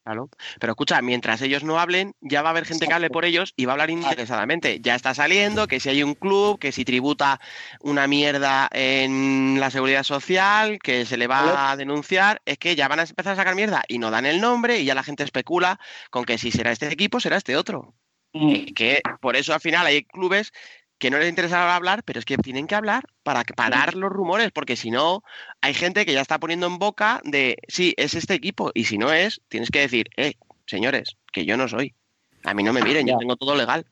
Claro. Pero escucha, mientras ellos no hablen, ya va a haber gente que hable por ellos y va a hablar interesadamente. Ya está saliendo que si hay un club que si tributa una mierda en la seguridad social, que se le va a denunciar, es que ya van a empezar a sacar mierda y no dan el nombre y ya la gente especula con que si será este equipo, será este otro. mm, Que por eso al final hay clubes que no les interesa hablar, pero es que tienen que hablar para parar los rumores, porque si no, hay gente que ya está poniendo en boca de, sí, es este equipo, y si no es, tienes que decir, eh, señores, que yo no soy. A mí no me miren, yo tengo todo legal.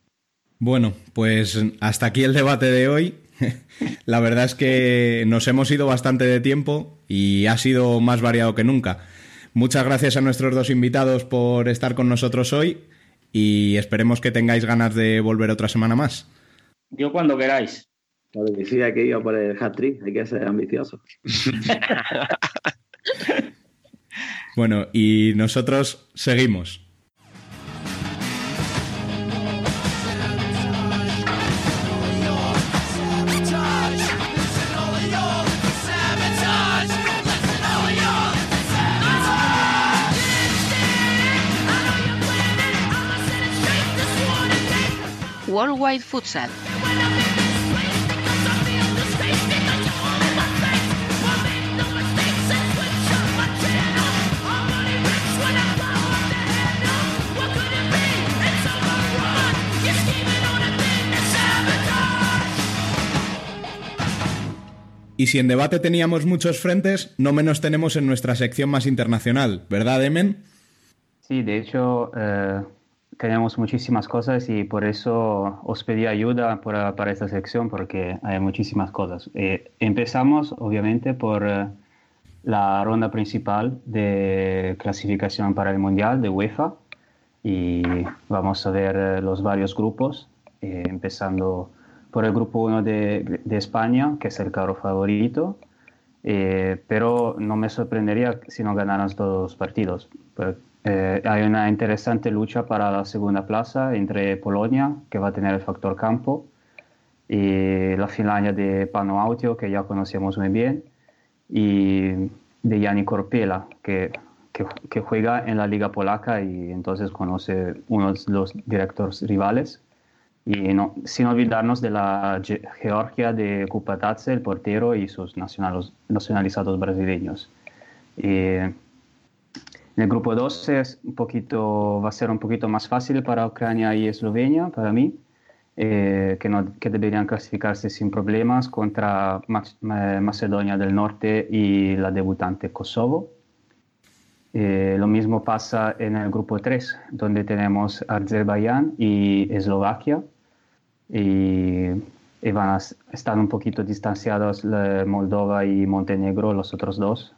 Bueno, pues hasta aquí el debate de hoy. La verdad es que nos hemos ido bastante de tiempo y ha sido más variado que nunca. Muchas gracias a nuestros dos invitados por estar con nosotros hoy y esperemos que tengáis ganas de volver otra semana más. Yo cuando queráis. Claro que sí, hay que ir a por el hat-trick, hay que ser ambicioso. Bueno, y nosotros seguimos. Worldwide Futsal. Y si en debate teníamos muchos frentes, no menos tenemos en nuestra sección más internacional, ¿verdad, Emen? Sí, de hecho, eh, tenemos muchísimas cosas y por eso os pedí ayuda para, para esta sección porque hay muchísimas cosas. Eh, empezamos, obviamente, por eh, la ronda principal de clasificación para el Mundial de UEFA y vamos a ver eh, los varios grupos, eh, empezando por el grupo 1 de, de España, que es el claro favorito. Eh, pero no me sorprendería si no ganaran los partidos. Pero, eh, hay una interesante lucha para la segunda plaza entre Polonia, que va a tener el factor campo, y la Finlandia de Pano Autio, que ya conocemos muy bien, y de Jani Korpela, que, que, que juega en la liga polaca y entonces conoce unos de los directores rivales. Y no, sin olvidarnos de la Ge- Georgia de Kupatadze, el portero, y sus nacionalizados brasileños. Y en el grupo 2 es un poquito, va a ser un poquito más fácil para Ucrania y Eslovenia, para mí. eh, que, no- que deberían clasificarse sin problemas contra Mac- Ma- Macedonia del Norte y la debutante Kosovo. Eh, lo mismo pasa en el grupo 3, donde tenemos Azerbaiyán y Eslovaquia. Y, y van a están un poquito distanciados Moldova y Montenegro, los otros dos.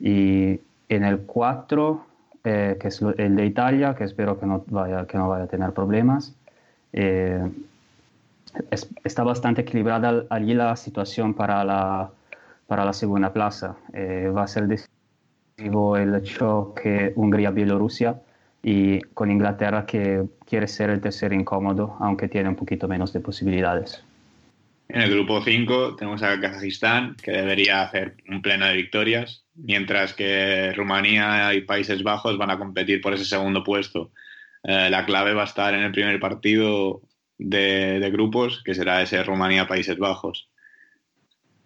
Y en el 4, eh, que es el de Italia, que espero que no vaya, que no vaya a tener problemas, eh, es- está bastante equilibrada allí la situación para la, para la segunda plaza. Eh, va a ser el choque Hungría-Bielorrusia y con Inglaterra que quiere ser el tercer incómodo, aunque tiene un poquito menos de posibilidades. En el grupo 5 tenemos a Kazajistán, que debería hacer un pleno de victorias, mientras que Rumanía y Países Bajos van a competir por ese segundo puesto. Eh, la clave va a estar en el primer partido de, de grupos, que será ese Rumanía-Países Bajos.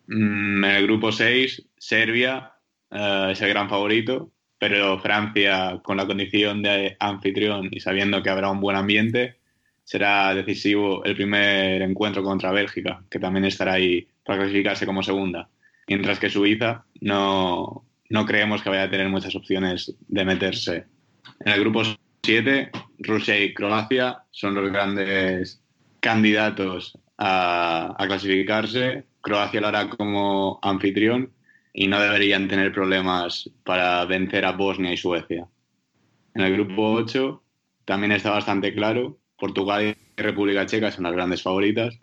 Mm, en el grupo 6, Serbia eh, es el gran favorito, pero Francia, con la condición de anfitrión y sabiendo que habrá un buen ambiente, será decisivo el primer encuentro contra Bélgica, que también estará ahí para clasificarse como segunda. Mientras que Suiza no, no creemos que vaya a tener muchas opciones de meterse. En el grupo 7, Rusia y Croacia son los grandes candidatos a, a clasificarse. Croacia lo hará como anfitrión y no deberían tener problemas para vencer a Bosnia y Suecia. En el grupo 8 también está bastante claro. Portugal y República Checa son las grandes favoritas.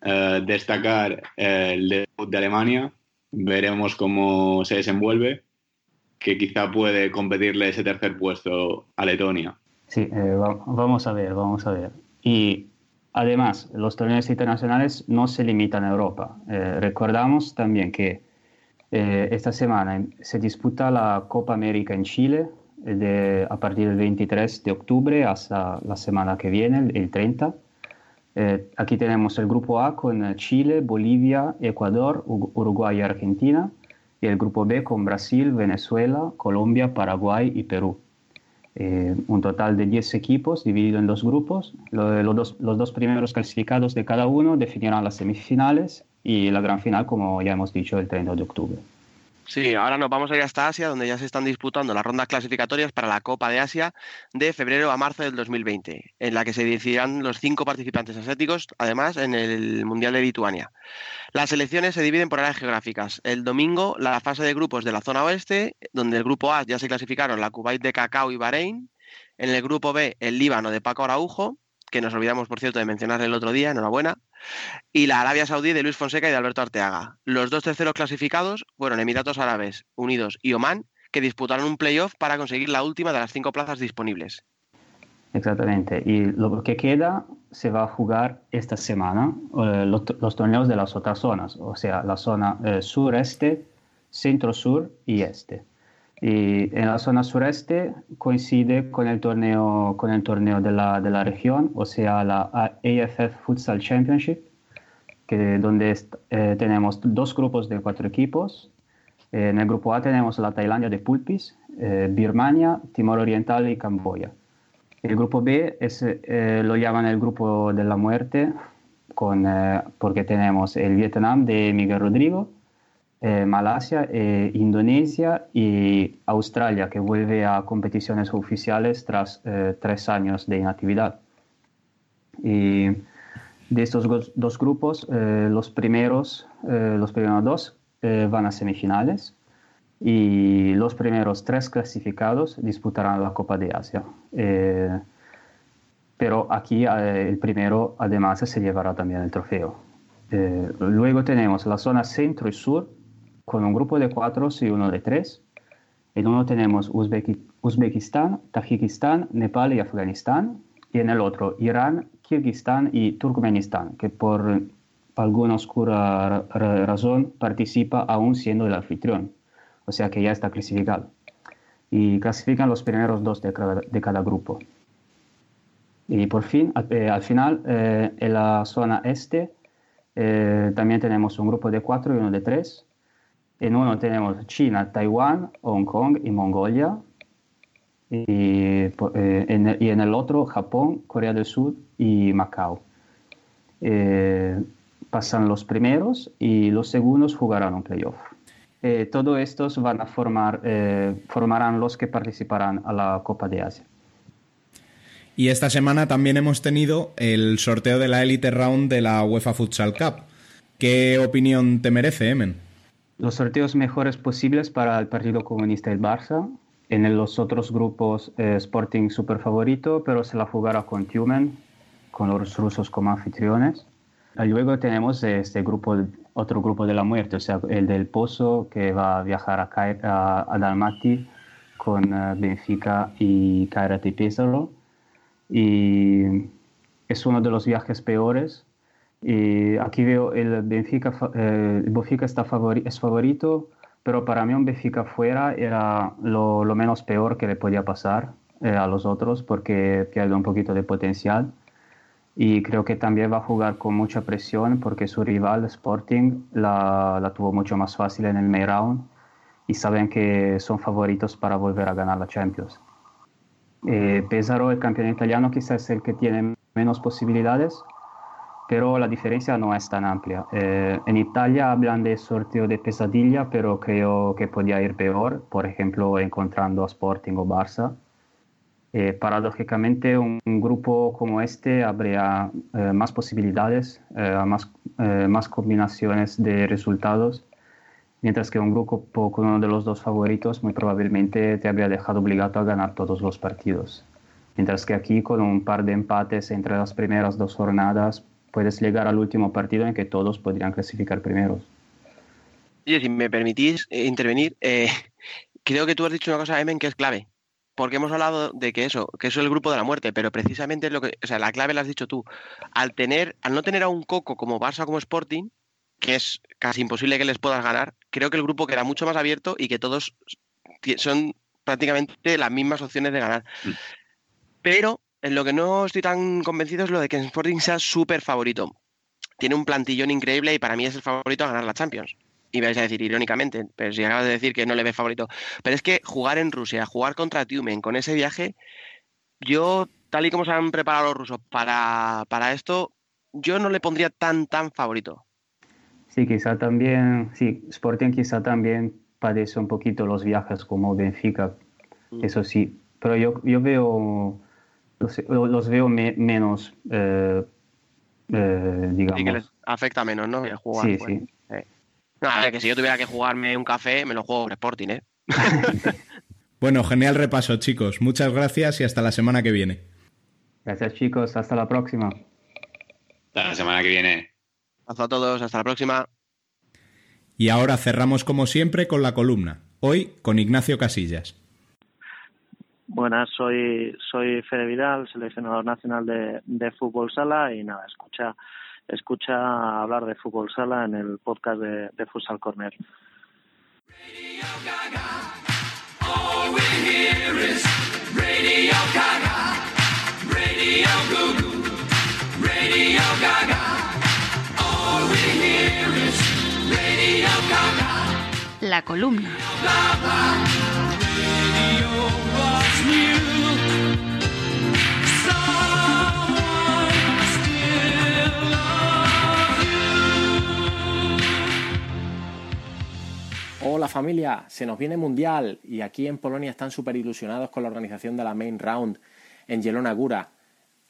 Eh, destacar eh, el debut de Alemania. Veremos cómo se desenvuelve, que quizá puede competirle ese tercer puesto a Letonia. Sí, eh, va- vamos a ver, vamos a ver. Y además, los torneos internacionales no se limitan a Europa. Eh, recordamos también que eh, esta semana se disputa la Copa América en Chile eh, de- a partir del 23 de octubre hasta la semana que viene, el, el 30. Eh, aquí tenemos el grupo A con eh, Chile, Bolivia, Ecuador, Ur- Uruguay y Argentina. Y el grupo B con Brasil, Venezuela, Colombia, Paraguay y Perú. Eh, un total de 10 equipos dividido en dos grupos. Lo- los, dos, los dos primeros clasificados de cada uno definirán las semifinales y la gran final, como ya hemos dicho, el 30 de octubre. Sí, ahora nos vamos a ir hasta Asia, donde ya se están disputando las rondas clasificatorias para la Copa de Asia de febrero a marzo del 2020, en la que se decidirán los cinco participantes asiáticos, además en el Mundial de Lituania. Las selecciones se dividen por áreas geográficas. El domingo, la fase de grupos de la zona oeste, donde el grupo A ya se clasificaron la Kuwait de Cacao y Bahrein. En el grupo B, el Líbano de Paco Araujo, que nos olvidamos, por cierto, de mencionar el otro día, enhorabuena y la Arabia Saudí de Luis Fonseca y de Alberto Arteaga. Los dos terceros clasificados fueron Emiratos Árabes Unidos y Omán, que disputaron un playoff para conseguir la última de las cinco plazas disponibles. Exactamente. Y lo que queda se va a jugar esta semana eh, los, torneos de las otras zonas, o sea, la zona eh, sureste, centro-sur y este. Y en la zona sureste coincide con el torneo, con el torneo de, la, de la región, o sea, la AFF Futsal Championship, que, donde eh, tenemos dos grupos de cuatro equipos. Eh, en el grupo A tenemos la Tailandia de Pulpis, eh, Birmania, Timor Oriental y Camboya. El grupo B es, eh, lo llaman el grupo de la muerte, con, eh, porque tenemos el Vietnam de Miguel Rodrigo, eh, Malasia, eh, Indonesia y Australia, que vuelve a competiciones oficiales tras eh, tres años de inactividad. Y de estos dos grupos, eh, los, primeros, eh, los primeros dos eh, van a semifinales y los primeros tres clasificados disputarán la Copa de Asia. Pero aquí el primero además se llevará también el trofeo. Luego tenemos la zona centro y sur con un grupo de cuatro y uno de tres. En uno tenemos Uzbeki- Uzbekistán, Tajikistán, Nepal y Afganistán. Y en el otro Irán, Kirguistán y Turkmenistán, que por alguna oscura ra- ra- razón participa aún siendo el anfitrión. O sea que ya está clasificado. Y clasifican los primeros dos de cada, de cada grupo. Y por fin, al, eh, al final, eh, en la zona este, eh, también tenemos un grupo de cuatro y uno de tres. En uno tenemos China, Taiwán, Hong Kong y Mongolia. Y, eh, en el, otro Japón, Corea del Sur y Macao. eh, pasan los primeros y los segundos jugarán un playoff. Eh, todos estos van a formar, formarán los que participarán a la Copa de Asia. Y esta semana también hemos tenido el sorteo de la Elite Round de la UEFA Futsal Cup. ¿Qué opinión te merece, Emen? Los sorteos mejores posibles para el Partido Comunista y el Barça. En los otros grupos, eh, Sporting super favorito, pero se la jugará con Tumen, con los rusos como anfitriones. Luego tenemos este grupo, otro grupo de la muerte, o sea, el del Pozo, que va a viajar a, a, a Dalmati con uh, Benfica y Kairat y Pesaro. Y es uno de los viajes peores. Y aquí veo el Benfica, eh, el Benfica está es favorito, pero para mí un Benfica fuera era lo, lo menos peor que le podía pasar eh, a los otros porque pierde un poquito de potencial y creo que también va a jugar con mucha presión porque su rival Sporting la, la tuvo mucho más fácil en el main round y saben que son favoritos para volver a ganar la Champions. Eh, Pesaro, el campeón italiano, quizás es el que tiene menos posibilidades, pero la diferencia no es tan amplia. Eh, en Italia hablan de sorteo de pesadilla, pero creo que podría ir peor, por ejemplo, encontrando a Sporting o Barça. Eh, paradójicamente, un, un, grupo como este habría eh, más posibilidades, eh, más, eh, más combinaciones de resultados, mientras que un grupo con uno de los dos favoritos muy probablemente te habría dejado obligado a ganar todos los partidos. Mientras que aquí, con un par de empates entre las primeras dos jornadas, puedes llegar al último partido en que todos podrían clasificar primeros. Y si me permitís eh, intervenir, creo que tú has dicho una cosa, Emen, que es clave porque hemos hablado de que eso, que eso es el grupo de la muerte, pero precisamente lo que, o sea, la clave la has dicho tú. Al tener, al no tener a un coco como Barça como Sporting, que es casi imposible que les puedas ganar, creo que el grupo queda mucho más abierto y que todos son prácticamente las mismas opciones de ganar. Mm. Pero en lo que no estoy tan convencido es lo de que Sporting sea súper favorito. Tiene un plantillón increíble y para mí es el favorito a ganar la Champions y vais a decir irónicamente, pero si acabas de decir que no le ve favorito. Pero es que jugar en Rusia, jugar contra Tiumen con ese viaje, yo, tal y como se han preparado los rusos para, para esto, yo no le pondría tan, tan favorito. Sí, quizá también, sí, Sporting quizá también padece un poquito los viajes como Benfica, mm. eso sí, pero yo, yo veo, los, los veo me, menos, eh, eh, digamos. Sí, que les afecta menos, ¿no? Jugar, sí, pues. sí. Eh. No, a ver, que si yo tuviera que jugarme un café, me lo juego por Sporting, ¿eh? bueno, genial repaso, chicos. Muchas gracias y hasta la semana que viene. Gracias, chicos. Hasta la próxima. Hasta la semana que viene. Hasta a todos. Hasta la próxima. Y ahora cerramos como siempre con la columna. Hoy con Ignacio Casillas. Buenas, soy, soy Fede Vidal, seleccionador nacional de, fútbol sala y nada, escucha escucha hablar de fútbol sala en el podcast de, de Futsal Corner. La columna. Familia, se nos viene mundial y aquí en Polonia están súper ilusionados con la organización de la Main Round en Zielona Góra.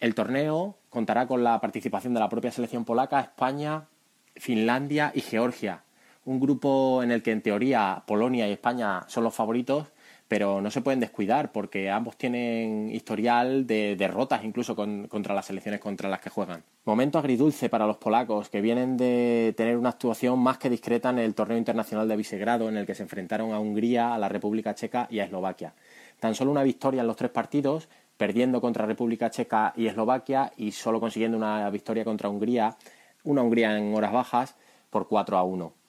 El torneo contará con la participación de la propia selección polaca, España, Finlandia y Georgia. Un grupo en el que en teoría Polonia y España son los favoritos, pero no se pueden descuidar porque ambos tienen historial de derrotas incluso con, contra las selecciones contra las que juegan. Momento agridulce para los polacos que vienen de tener una actuación más que discreta en el torneo internacional de Visegrado en el que se enfrentaron a Hungría, a la República Checa y a Eslovaquia. Tan solo una victoria en los tres partidos, perdiendo contra República Checa y Eslovaquia y solo consiguiendo una victoria contra Hungría, una Hungría en horas bajas por 4 a 1.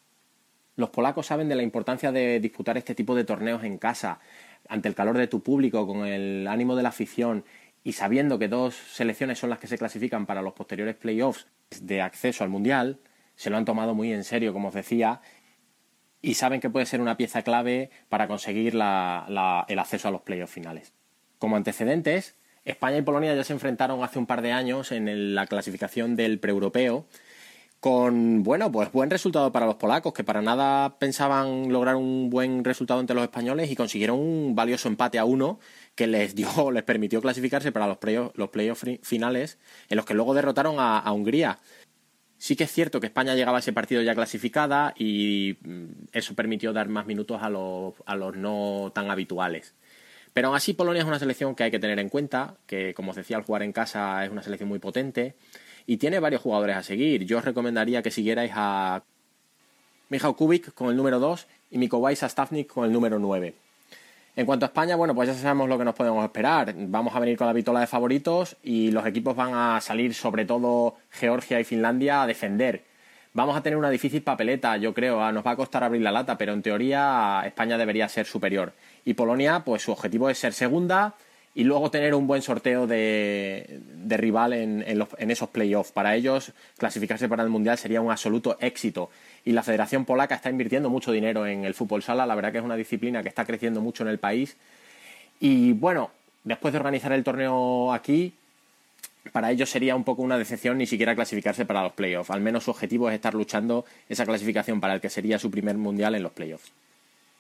Los polacos saben de la importancia de disputar este tipo de torneos en casa, ante el calor de tu público, con el ánimo de la afición y sabiendo que dos selecciones son las que se clasifican para los posteriores playoffs de acceso al Mundial, se lo han tomado muy en serio, como os decía, y saben que puede ser una pieza clave para conseguir el acceso a los playoffs finales. Como antecedentes, España y Polonia ya se enfrentaron hace un par de años en la clasificación del preeuropeo con, bueno, pues buen resultado para los polacos, que para nada pensaban lograr un buen resultado entre los españoles y consiguieron un valioso empate a uno que les dio, les permitió clasificarse para los playoffs los playoff fi- finales, en los que luego derrotaron a, a Hungría. Sí que es cierto que España llegaba a ese partido ya clasificada y mm, eso permitió dar más minutos a los, a los no tan habituales. Pero aún así Polonia es una selección que hay que tener en cuenta, que como os decía, al jugar en casa es una selección muy potente y tiene varios jugadores a seguir. Yo os recomendaría que siguierais a Michał Kubik con el número 2 y Mikołaj Sastavnik con el número 9. En cuanto a España, bueno, pues ya sabemos lo que nos podemos esperar. Vamos a venir con la vitola de favoritos y los equipos van a salir, sobre todo Georgia y Finlandia, a defender. Vamos a tener una difícil papeleta, yo creo. ah, Nos va a costar abrir la lata, pero en teoría España debería ser superior. Y Polonia, pues su objetivo es ser segunda y luego tener un buen sorteo de, de rival en, en en esos playoffs. Para ellos, clasificarse para el Mundial sería un absoluto éxito. Y la Federación Polaca está invirtiendo mucho dinero en el fútbol sala. La verdad que es una disciplina que está creciendo mucho en el país. Y bueno, después de organizar el torneo aquí, para ellos sería un poco una decepción ni siquiera clasificarse para los playoffs. Al menos su objetivo es estar luchando esa clasificación para el que sería su primer mundial en los playoffs.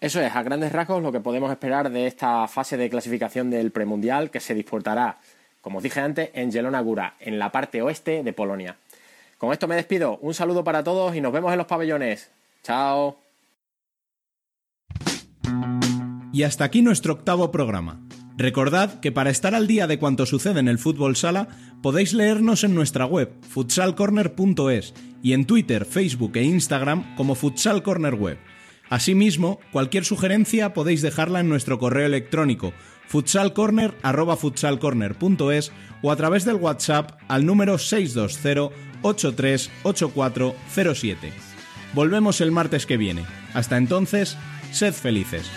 Eso es, a grandes rasgos, lo que podemos esperar de esta fase de clasificación del premundial que se disputará, como os dije antes, en Zielona Góra, en la parte oeste de Polonia. Con esto me despido. Un saludo para todos y nos vemos en los pabellones. Chao. Y hasta aquí nuestro octavo programa. Recordad que para estar al día de cuanto sucede en el fútbol sala, podéis leernos en nuestra web, futsalcorner.es, y en Twitter, Facebook e Instagram como Futsal Corner Web. Asimismo, cualquier sugerencia podéis dejarla en nuestro correo electrónico futsalcorner@futsalcorner.es o a través del WhatsApp al número 620 838407. Volvemos el martes que viene. Hasta entonces, sed felices.